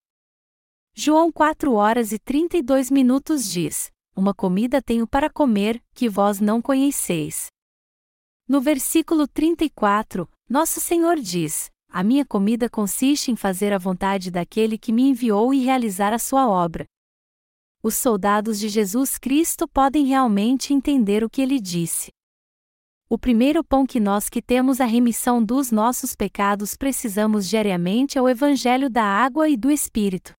Speaker 1: João 4 horas e 32 minutos diz: Uma comida tenho para comer, que vós não conheceis. No versículo 34, Nosso Senhor diz: A minha comida consiste em fazer a vontade daquele que me enviou e realizar a sua obra. Os soldados de Jesus Cristo podem realmente entender o que ele disse. O primeiro pão que nós que temos a remissão dos nossos pecados precisamos diariamente é o Evangelho da água e do Espírito.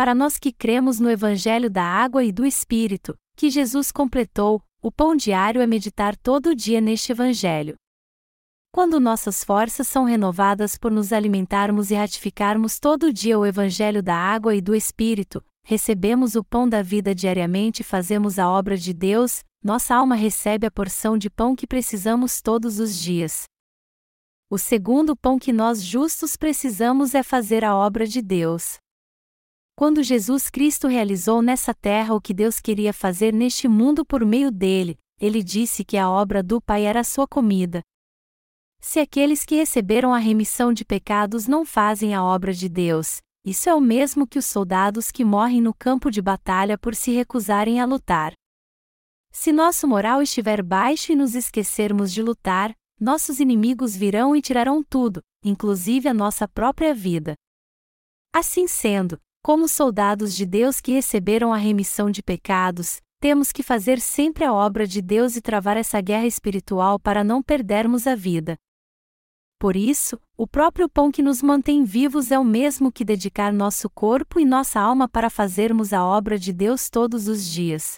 Speaker 1: Para nós que cremos no Evangelho da água e do Espírito, que Jesus completou, o pão diário é meditar todo dia neste Evangelho. Quando nossas forças são renovadas por nos alimentarmos e ratificarmos todo dia o Evangelho da água e do Espírito, recebemos o pão da vida diariamente e fazemos a obra de Deus, nossa alma recebe a porção de pão que precisamos todos os dias. O segundo pão que nós justos precisamos é fazer a obra de Deus. Quando Jesus Cristo realizou nessa terra o que Deus queria fazer neste mundo por meio dele, ele disse que a obra do Pai era sua comida. Se aqueles que receberam a remissão de pecados não fazem a obra de Deus, isso é o mesmo que os soldados que morrem no campo de batalha por se recusarem a lutar. Se nosso moral estiver baixo e nos esquecermos de lutar, nossos inimigos virão e tirarão tudo, inclusive a nossa própria vida. Assim sendo, como soldados de Deus que receberam a remissão de pecados, temos que fazer sempre a obra de Deus e travar essa guerra espiritual para não perdermos a vida. Por isso, o próprio pão que nos mantém vivos é o mesmo que dedicar nosso corpo e nossa alma para fazermos a obra de Deus todos os dias.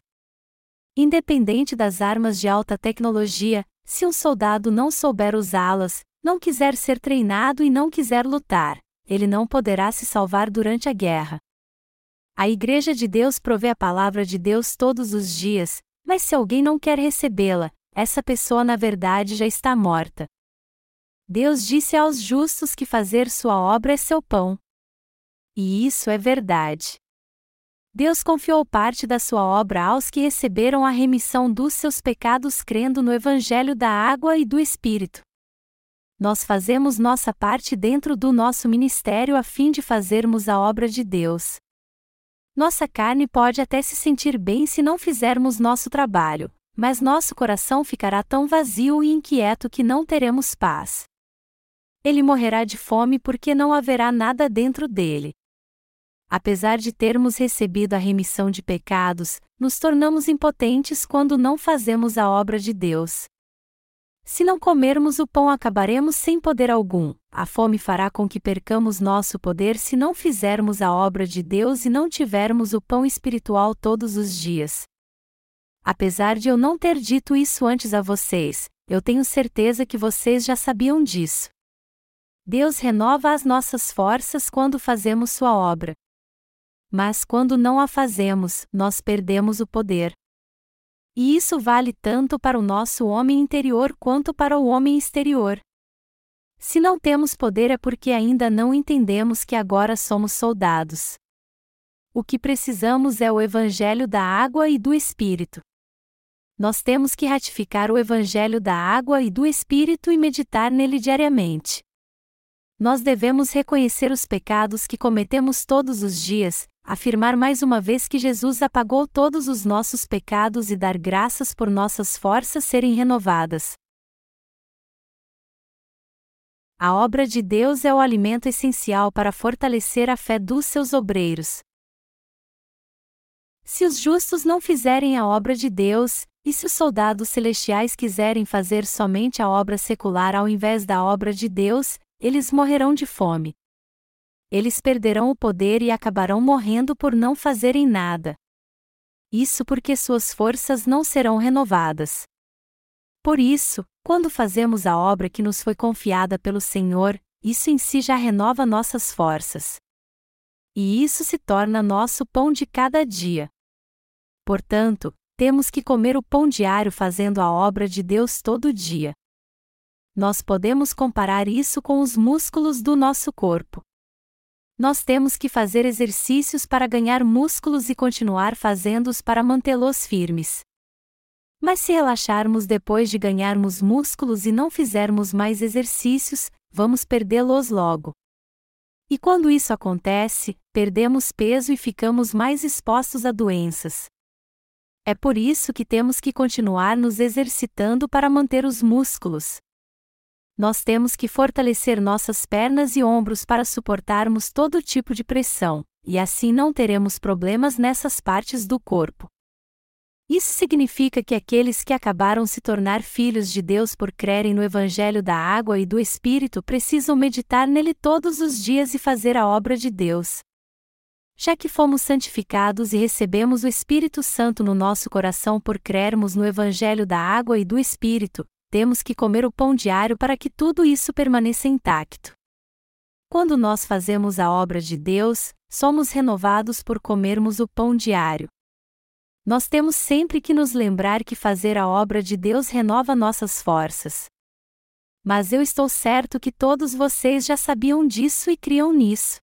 Speaker 1: Independente das armas de alta tecnologia, se um soldado não souber usá-las, não quiser ser treinado e não quiser lutar, ele não poderá se salvar durante a guerra. A Igreja de Deus provê a palavra de Deus todos os dias, mas se alguém não quer recebê-la, essa pessoa na verdade já está morta. Deus disse aos justos que fazer sua obra é seu pão. E isso é verdade. Deus confiou parte da sua obra aos que receberam a remissão dos seus pecados crendo no Evangelho da água e do Espírito nós fazemos nossa parte dentro do nosso ministério a fim de fazermos a obra de Deus. Nossa carne pode até se sentir bem se não fizermos nosso trabalho, mas nosso coração ficará tão vazio e inquieto que não teremos paz. Ele morrerá de fome porque não haverá nada dentro dele. Apesar de termos recebido a remissão de pecados, nos tornamos impotentes quando não fazemos a obra de Deus. Se não comermos o pão, acabaremos sem poder algum. A fome fará com que percamos nosso poder se não fizermos a obra de Deus e não tivermos o pão espiritual todos os dias. Apesar de eu não ter dito isso antes a vocês, eu tenho certeza que vocês já sabiam disso. Deus renova as nossas forças quando fazemos Sua obra. Mas quando não a fazemos, nós perdemos o poder. E isso vale tanto para o nosso homem interior quanto para o homem exterior. Se não temos poder é porque ainda não entendemos que agora somos soldados. O que precisamos é o Evangelho da água e do Espírito. Nós temos que ratificar o Evangelho da água e do Espírito e meditar nele diariamente. Nós devemos reconhecer os pecados que cometemos todos os dias, afirmar mais uma vez que Jesus apagou todos os nossos pecados e dar graças por nossas forças serem renovadas. A obra de Deus é o alimento essencial para fortalecer a fé dos seus obreiros. Se os justos não fizerem a obra de Deus, e se os soldados celestiais quiserem fazer somente a obra secular ao invés da obra de Deus, eles morrerão de fome eles perderão o poder e acabarão morrendo por não fazerem nada. Isso porque suas forças não serão renovadas. Por isso, quando fazemos a obra que nos foi confiada pelo Senhor, isso em si já renova nossas forças. E isso se torna nosso pão de cada dia. Portanto, temos que comer o pão diário fazendo a obra de Deus todo dia. Nós podemos comparar isso com os músculos do nosso corpo nós temos que fazer exercícios para ganhar músculos e continuar fazendo-os para mantê-los firmes. Mas se relaxarmos depois de ganharmos músculos e não fizermos mais exercícios, vamos perdê-los logo. E quando isso acontece, perdemos peso e ficamos mais expostos a doenças. É por isso que temos que continuar nos exercitando para manter os músculos nós temos que fortalecer nossas pernas e ombros para suportarmos todo tipo de pressão, e assim não teremos problemas nessas partes do corpo. Isso significa que aqueles que acabaram se tornar filhos de Deus por crerem no Evangelho da Água e do Espírito precisam meditar nele todos os dias e fazer a obra de Deus. Já que fomos santificados e recebemos o Espírito Santo no nosso coração por crermos no Evangelho da Água e do Espírito, temos que comer o pão diário para que tudo isso permaneça intacto. Quando nós fazemos a obra de Deus, somos renovados por comermos o pão diário. Nós temos sempre que nos lembrar que fazer a obra de Deus renova nossas forças. Mas eu estou certo que todos vocês já sabiam disso e criam nisso.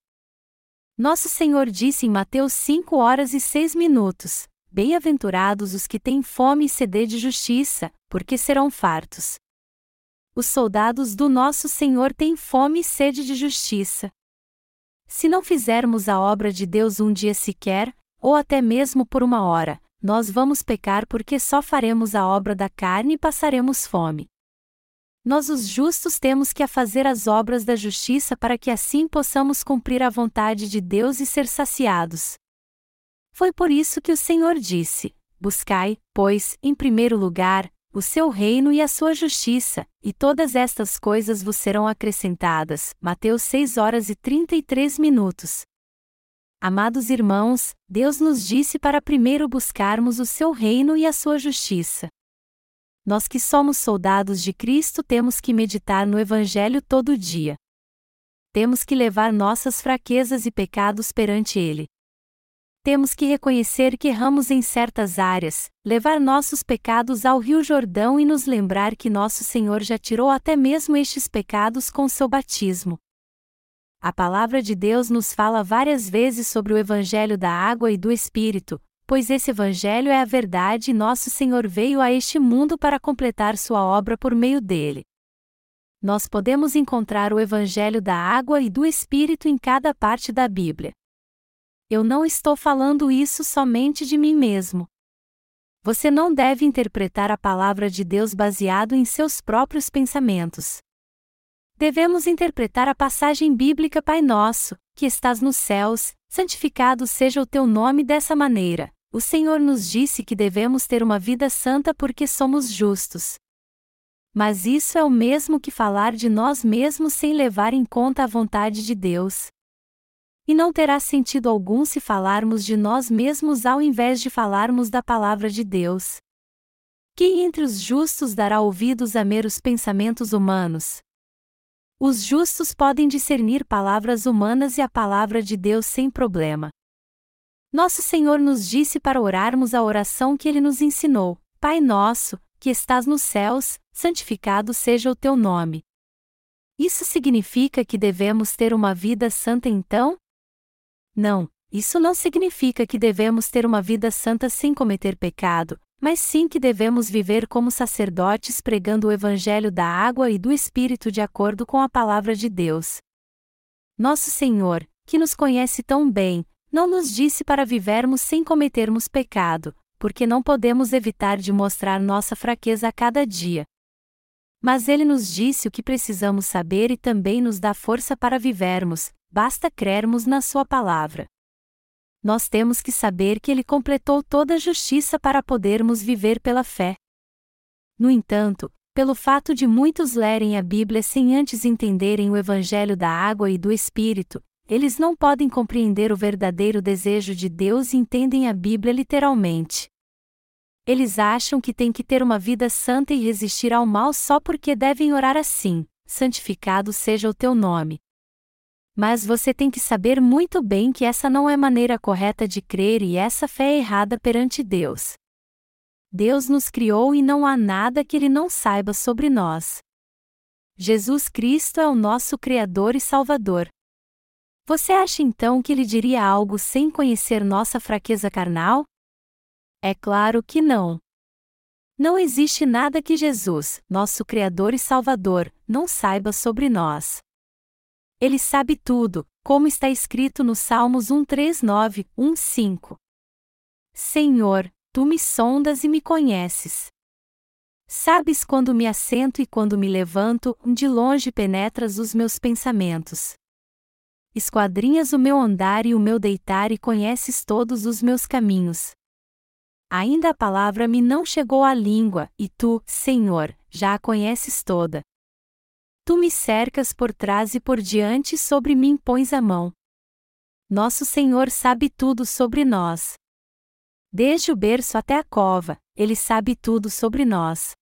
Speaker 1: Nosso Senhor disse em Mateus 5 horas e 6 minutos: Bem-aventurados os que têm fome e sede de justiça, porque serão fartos. Os soldados do nosso Senhor têm fome e sede de justiça. Se não fizermos a obra de Deus um dia sequer, ou até mesmo por uma hora, nós vamos pecar porque só faremos a obra da carne e passaremos fome. Nós, os justos, temos que fazer as obras da justiça para que assim possamos cumprir a vontade de Deus e ser saciados. Foi por isso que o Senhor disse: Buscai, pois, em primeiro lugar, o seu reino e a sua justiça, e todas estas coisas vos serão acrescentadas. Mateus 6 horas e 33 minutos. Amados irmãos, Deus nos disse para primeiro buscarmos o seu reino e a sua justiça. Nós que somos soldados de Cristo temos que meditar no Evangelho todo dia. Temos que levar nossas fraquezas e pecados perante Ele temos que reconhecer que erramos em certas áreas, levar nossos pecados ao Rio Jordão e nos lembrar que nosso Senhor já tirou até mesmo estes pecados com seu batismo. A palavra de Deus nos fala várias vezes sobre o Evangelho da água e do Espírito, pois esse Evangelho é a verdade e nosso Senhor veio a este mundo para completar sua obra por meio dele. Nós podemos encontrar o Evangelho da água e do Espírito em cada parte da Bíblia. Eu não estou falando isso somente de mim mesmo. Você não deve interpretar a palavra de Deus baseado em seus próprios pensamentos. Devemos interpretar a passagem bíblica Pai Nosso, que estás nos céus, santificado seja o teu nome dessa maneira. O Senhor nos disse que devemos ter uma vida santa porque somos justos. Mas isso é o mesmo que falar de nós mesmos sem levar em conta a vontade de Deus. E não terá sentido algum se falarmos de nós mesmos ao invés de falarmos da palavra de Deus. Quem entre os justos dará ouvidos a meros pensamentos humanos? Os justos podem discernir palavras humanas e a palavra de Deus sem problema. Nosso Senhor nos disse para orarmos a oração que ele nos ensinou: Pai nosso, que estás nos céus, santificado seja o teu nome. Isso significa que devemos ter uma vida santa então? Não, isso não significa que devemos ter uma vida santa sem cometer pecado, mas sim que devemos viver como sacerdotes pregando o evangelho da água e do Espírito de acordo com a palavra de Deus. Nosso Senhor, que nos conhece tão bem, não nos disse para vivermos sem cometermos pecado, porque não podemos evitar de mostrar nossa fraqueza a cada dia. Mas ele nos disse o que precisamos saber e também nos dá força para vivermos, basta crermos na Sua palavra. Nós temos que saber que Ele completou toda a justiça para podermos viver pela fé. No entanto, pelo fato de muitos lerem a Bíblia sem antes entenderem o Evangelho da água e do Espírito, eles não podem compreender o verdadeiro desejo de Deus e entendem a Bíblia literalmente. Eles acham que têm que ter uma vida santa e resistir ao mal só porque devem orar assim: santificado seja o teu nome. Mas você tem que saber muito bem que essa não é maneira correta de crer e essa fé é errada perante Deus. Deus nos criou e não há nada que Ele não saiba sobre nós. Jesus Cristo é o nosso Criador e Salvador. Você acha então que ele diria algo sem conhecer nossa fraqueza carnal? É claro que não. Não existe nada que Jesus, nosso Criador e Salvador, não saiba sobre nós. Ele sabe tudo, como está escrito no Salmos 139, 1:5. Senhor, tu me sondas e me conheces. Sabes quando me assento e quando me levanto, de longe penetras os meus pensamentos esquadrinhas o meu andar e o meu deitar e conheces todos os meus caminhos. Ainda a palavra me não chegou à língua, e tu, Senhor, já a conheces toda. Tu me cercas por trás e por diante sobre mim pões a mão. Nosso Senhor sabe tudo sobre nós. Desde o berço até a cova, Ele sabe tudo sobre nós.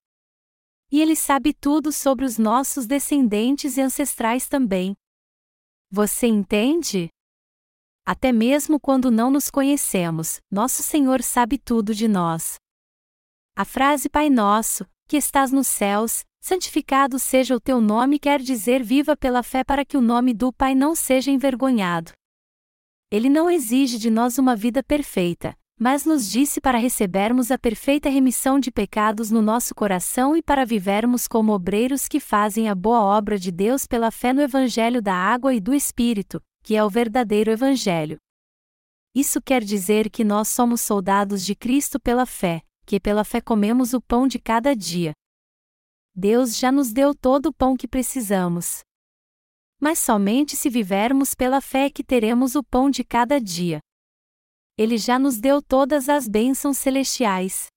Speaker 1: E Ele sabe tudo sobre os nossos descendentes e ancestrais também. Você entende? Até mesmo quando não nos conhecemos, nosso Senhor sabe tudo de nós. A frase Pai Nosso, que estás nos céus, santificado seja o teu nome quer dizer viva pela fé para que o nome do Pai não seja envergonhado. Ele não exige de nós uma vida perfeita, mas nos disse para recebermos a perfeita remissão de pecados no nosso coração e para vivermos como obreiros que fazem a boa obra de Deus pela fé no Evangelho da água e do Espírito, que é o verdadeiro Evangelho. Isso quer dizer que nós somos soldados de Cristo pela fé, que pela fé comemos o pão de cada dia. Deus já nos deu todo o pão que precisamos. Mas somente se vivermos pela fé que teremos o pão de cada dia. Ele já nos deu todas as bênçãos celestiais.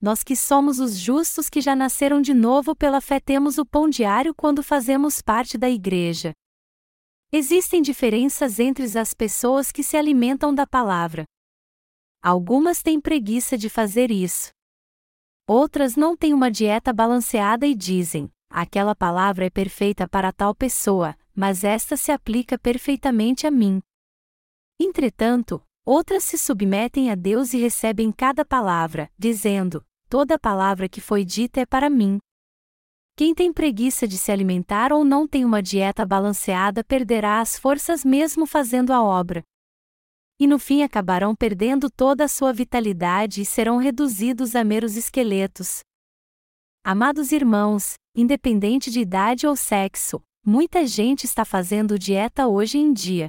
Speaker 1: Nós que somos os justos que já nasceram de novo pela fé temos o pão diário quando fazemos parte da igreja. Existem diferenças entre as pessoas que se alimentam da palavra. Algumas têm preguiça de fazer isso. Outras não têm uma dieta balanceada e dizem: aquela palavra é perfeita para tal pessoa, mas esta se aplica perfeitamente a mim. Entretanto, Outras se submetem a Deus e recebem cada palavra, dizendo: Toda palavra que foi dita é para mim. Quem tem preguiça de se alimentar ou não tem uma dieta balanceada perderá as forças mesmo fazendo a obra. E no fim acabarão perdendo toda a sua vitalidade e serão reduzidos a meros esqueletos. Amados irmãos, independente de idade ou sexo, muita gente está fazendo dieta hoje em dia.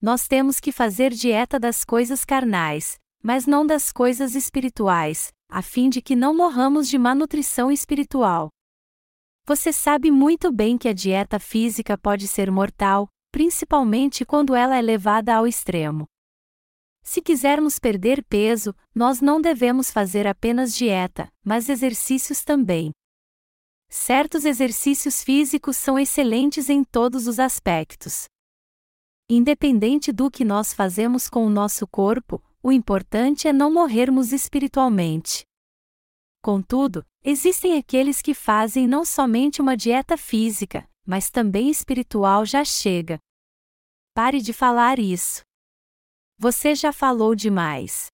Speaker 1: Nós temos que fazer dieta das coisas carnais, mas não das coisas espirituais, a fim de que não morramos de má nutrição espiritual. Você sabe muito bem que a dieta física pode ser mortal, principalmente quando ela é levada ao extremo. Se quisermos perder peso, nós não devemos fazer apenas dieta, mas exercícios também. Certos exercícios físicos são excelentes em todos os aspectos. Independente do que nós fazemos com o nosso corpo, o importante é não morrermos espiritualmente. Contudo, existem aqueles que fazem não somente uma dieta física, mas também espiritual já chega. Pare de falar isso. Você já falou demais.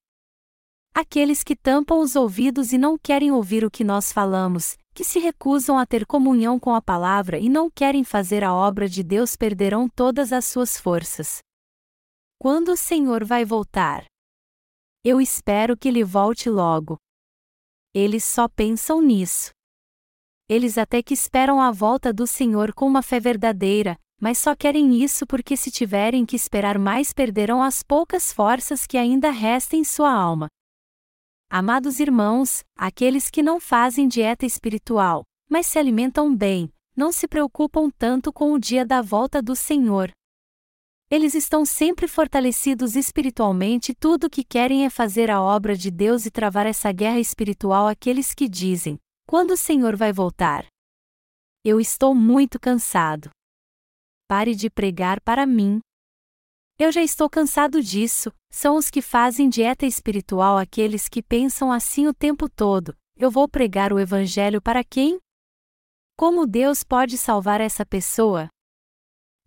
Speaker 1: Aqueles que tampam os ouvidos e não querem ouvir o que nós falamos, que se recusam a ter comunhão com a palavra e não querem fazer a obra de Deus perderão todas as suas forças. Quando o Senhor vai voltar? Eu espero que ele volte logo. Eles só pensam nisso. Eles até que esperam a volta do Senhor com uma fé verdadeira, mas só querem isso porque se tiverem que esperar mais perderão as poucas forças que ainda restam em sua alma. Amados irmãos, aqueles que não fazem dieta espiritual, mas se alimentam bem, não se preocupam tanto com o dia da volta do Senhor. Eles estão sempre fortalecidos espiritualmente e tudo o que querem é fazer a obra de Deus e travar essa guerra espiritual àqueles que dizem: Quando o Senhor vai voltar? Eu estou muito cansado. Pare de pregar para mim, eu já estou cansado disso, são os que fazem dieta espiritual aqueles que pensam assim o tempo todo: eu vou pregar o Evangelho para quem? Como Deus pode salvar essa pessoa?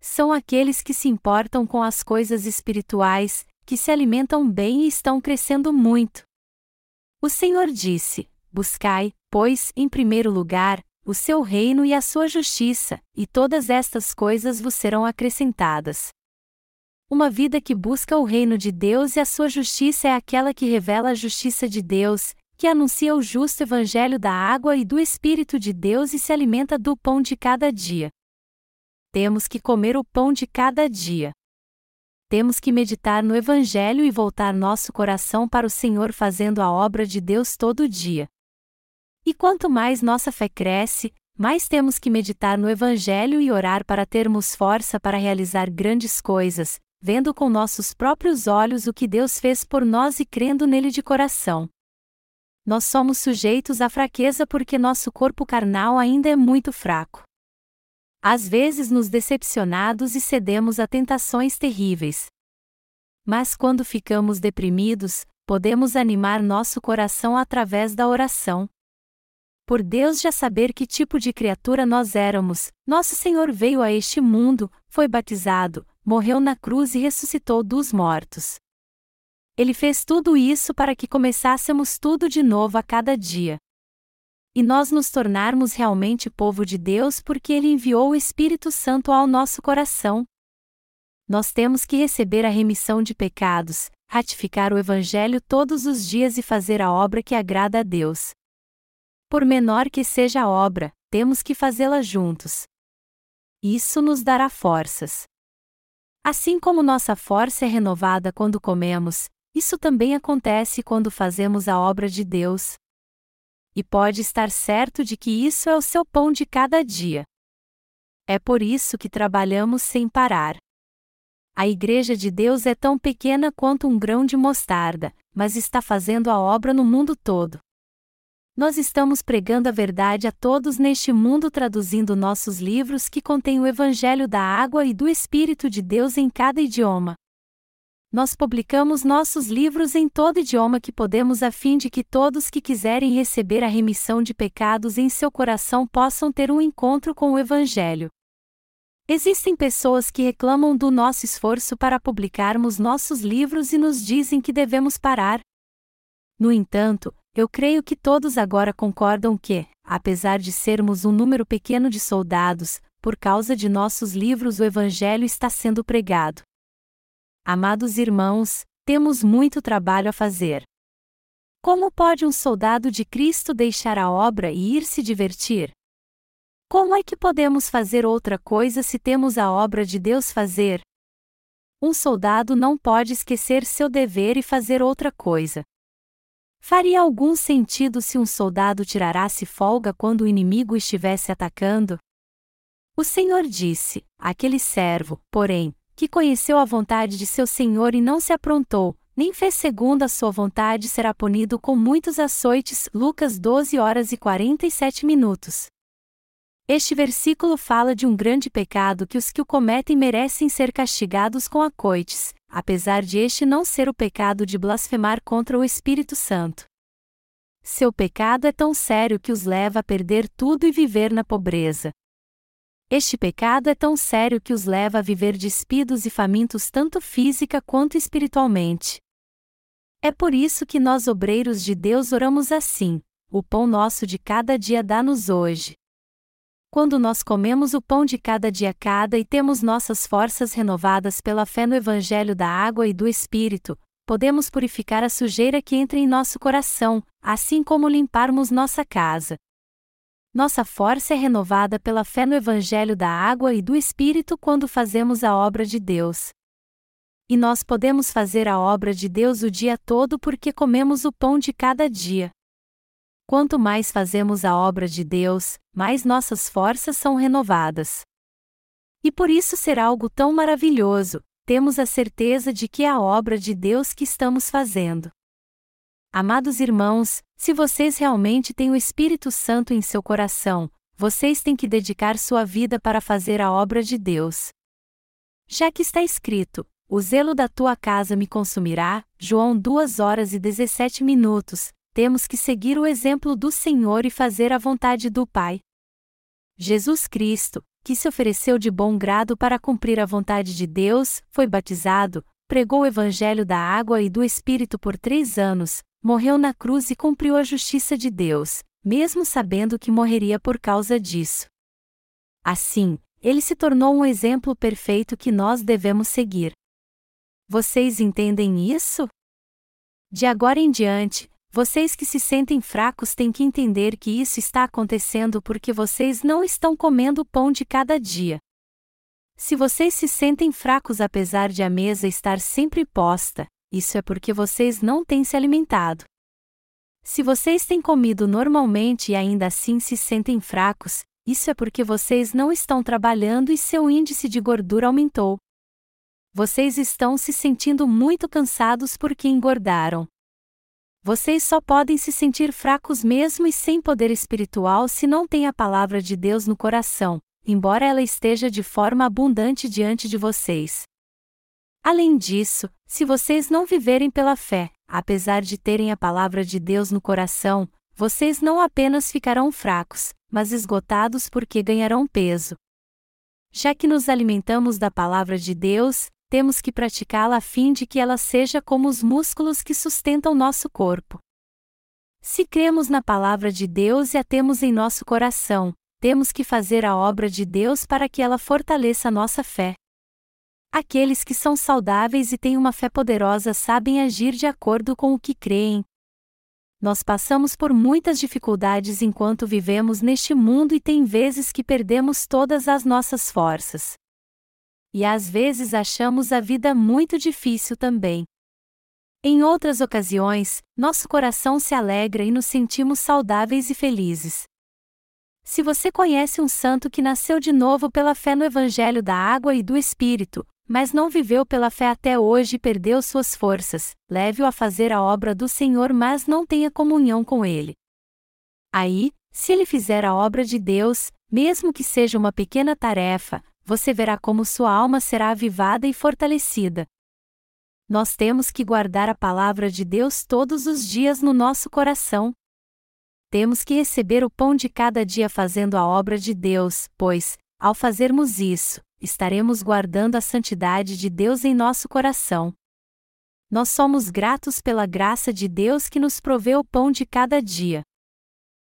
Speaker 1: São aqueles que se importam com as coisas espirituais, que se alimentam bem e estão crescendo muito. O Senhor disse: Buscai, pois, em primeiro lugar, o seu reino e a sua justiça, e todas estas coisas vos serão acrescentadas. Uma vida que busca o reino de Deus e a sua justiça é aquela que revela a justiça de Deus, que anuncia o justo evangelho da água e do Espírito de Deus e se alimenta do pão de cada dia. Temos que comer o pão de cada dia. Temos que meditar no Evangelho e voltar nosso coração para o Senhor fazendo a obra de Deus todo dia. E quanto mais nossa fé cresce, mais temos que meditar no Evangelho e orar para termos força para realizar grandes coisas, vendo com nossos próprios olhos o que Deus fez por nós e crendo nele de coração. Nós somos sujeitos à fraqueza porque nosso corpo carnal ainda é muito fraco. Às vezes nos decepcionados e cedemos a tentações terríveis. Mas quando ficamos deprimidos, podemos animar nosso coração através da oração. Por Deus já saber que tipo de criatura nós éramos, nosso Senhor veio a este mundo, foi batizado, morreu na cruz e ressuscitou dos mortos. Ele fez tudo isso para que começássemos tudo de novo a cada dia. E nós nos tornarmos realmente povo de Deus porque Ele enviou o Espírito Santo ao nosso coração. Nós temos que receber a remissão de pecados, ratificar o Evangelho todos os dias e fazer a obra que agrada a Deus. Por menor que seja a obra, temos que fazê-la juntos. Isso nos dará forças. Assim como nossa força é renovada quando comemos, isso também acontece quando fazemos a obra de Deus. E pode estar certo de que isso é o seu pão de cada dia. É por isso que trabalhamos sem parar. A Igreja de Deus é tão pequena quanto um grão de mostarda, mas está fazendo a obra no mundo todo. Nós estamos pregando a verdade a todos neste mundo traduzindo nossos livros que contêm o Evangelho da Água e do Espírito de Deus em cada idioma. Nós publicamos nossos livros em todo idioma que podemos a fim de que todos que quiserem receber a remissão de pecados em seu coração possam ter um encontro com o Evangelho. Existem pessoas que reclamam do nosso esforço para publicarmos nossos livros e nos dizem que devemos parar. No entanto, eu creio que todos agora concordam que, apesar de sermos um número pequeno de soldados, por causa de nossos livros o Evangelho está sendo pregado. Amados irmãos, temos muito trabalho a fazer. Como pode um soldado de Cristo deixar a obra e ir se divertir? Como é que podemos fazer outra coisa se temos a obra de Deus fazer? Um soldado não pode esquecer seu dever e fazer outra coisa. Faria algum sentido se um soldado tirasse folga quando o inimigo estivesse atacando? O Senhor disse: Aquele servo, porém, que conheceu a vontade de seu senhor e não se aprontou, nem fez segundo a sua vontade, será punido com muitos açoites. Lucas 12 horas e 47 minutos. Este versículo fala de um grande pecado que os que o cometem merecem ser castigados com acoites, apesar de este não ser o pecado de blasfemar contra o Espírito Santo. Seu pecado é tão sério que os leva a perder tudo e viver na pobreza. Este pecado é tão sério que os leva a viver despidos e famintos tanto física quanto espiritualmente. É por isso que nós, obreiros de Deus, oramos assim: O pão nosso de cada dia dá-nos hoje. Quando nós comemos o pão de cada dia cada e temos nossas forças renovadas pela fé no Evangelho da água e do Espírito, podemos purificar a sujeira que entra em nosso coração, assim como limparmos nossa casa. Nossa força é renovada pela fé no Evangelho da água e do Espírito quando fazemos a obra de Deus. E nós podemos fazer a obra de Deus o dia todo porque comemos o pão de cada dia. Quanto mais fazemos a obra de Deus, mais nossas forças são renovadas. E por isso ser algo tão maravilhoso, temos a certeza de que é a obra de Deus que estamos fazendo. Amados irmãos, se vocês realmente têm o Espírito Santo em seu coração, vocês têm que dedicar sua vida para fazer a obra de Deus. Já que está escrito: O zelo da tua casa me consumirá, João 2 horas e 17 minutos, temos que seguir o exemplo do Senhor e fazer a vontade do Pai. Jesus Cristo, que se ofereceu de bom grado para cumprir a vontade de Deus, foi batizado, pregou o Evangelho da água e do Espírito por três anos, morreu na cruz e cumpriu a justiça de Deus, mesmo sabendo que morreria por causa disso. Assim, ele se tornou um exemplo perfeito que nós devemos seguir. Vocês entendem isso? De agora em diante, vocês que se sentem fracos têm que entender que isso está acontecendo porque vocês não estão comendo o pão de cada dia. Se vocês se sentem fracos apesar de a mesa estar sempre posta, isso é porque vocês não têm se alimentado. Se vocês têm comido normalmente e ainda assim se sentem fracos, isso é porque vocês não estão trabalhando e seu índice de gordura aumentou. Vocês estão se sentindo muito cansados porque engordaram. Vocês só podem se sentir fracos mesmo e sem poder espiritual se não têm a palavra de Deus no coração, embora ela esteja de forma abundante diante de vocês. Além disso, se vocês não viverem pela fé, apesar de terem a palavra de Deus no coração, vocês não apenas ficarão fracos, mas esgotados porque ganharão peso. Já que nos alimentamos da palavra de Deus, temos que praticá-la a fim de que ela seja como os músculos que sustentam nosso corpo. Se cremos na palavra de Deus e a temos em nosso coração, temos que fazer a obra de Deus para que ela fortaleça nossa fé. Aqueles que são saudáveis e têm uma fé poderosa sabem agir de acordo com o que creem. Nós passamos por muitas dificuldades enquanto vivemos neste mundo e tem vezes que perdemos todas as nossas forças. E às vezes achamos a vida muito difícil também. Em outras ocasiões, nosso coração se alegra e nos sentimos saudáveis e felizes. Se você conhece um santo que nasceu de novo pela fé no Evangelho da Água e do Espírito, mas não viveu pela fé até hoje e perdeu suas forças, leve-o a fazer a obra do Senhor, mas não tenha comunhão com ele. Aí, se ele fizer a obra de Deus, mesmo que seja uma pequena tarefa, você verá como sua alma será avivada e fortalecida. Nós temos que guardar a palavra de Deus todos os dias no nosso coração. Temos que receber o pão de cada dia fazendo a obra de Deus, pois, ao fazermos isso, estaremos guardando a santidade de Deus em nosso coração. Nós somos gratos pela graça de Deus que nos provê o pão de cada dia.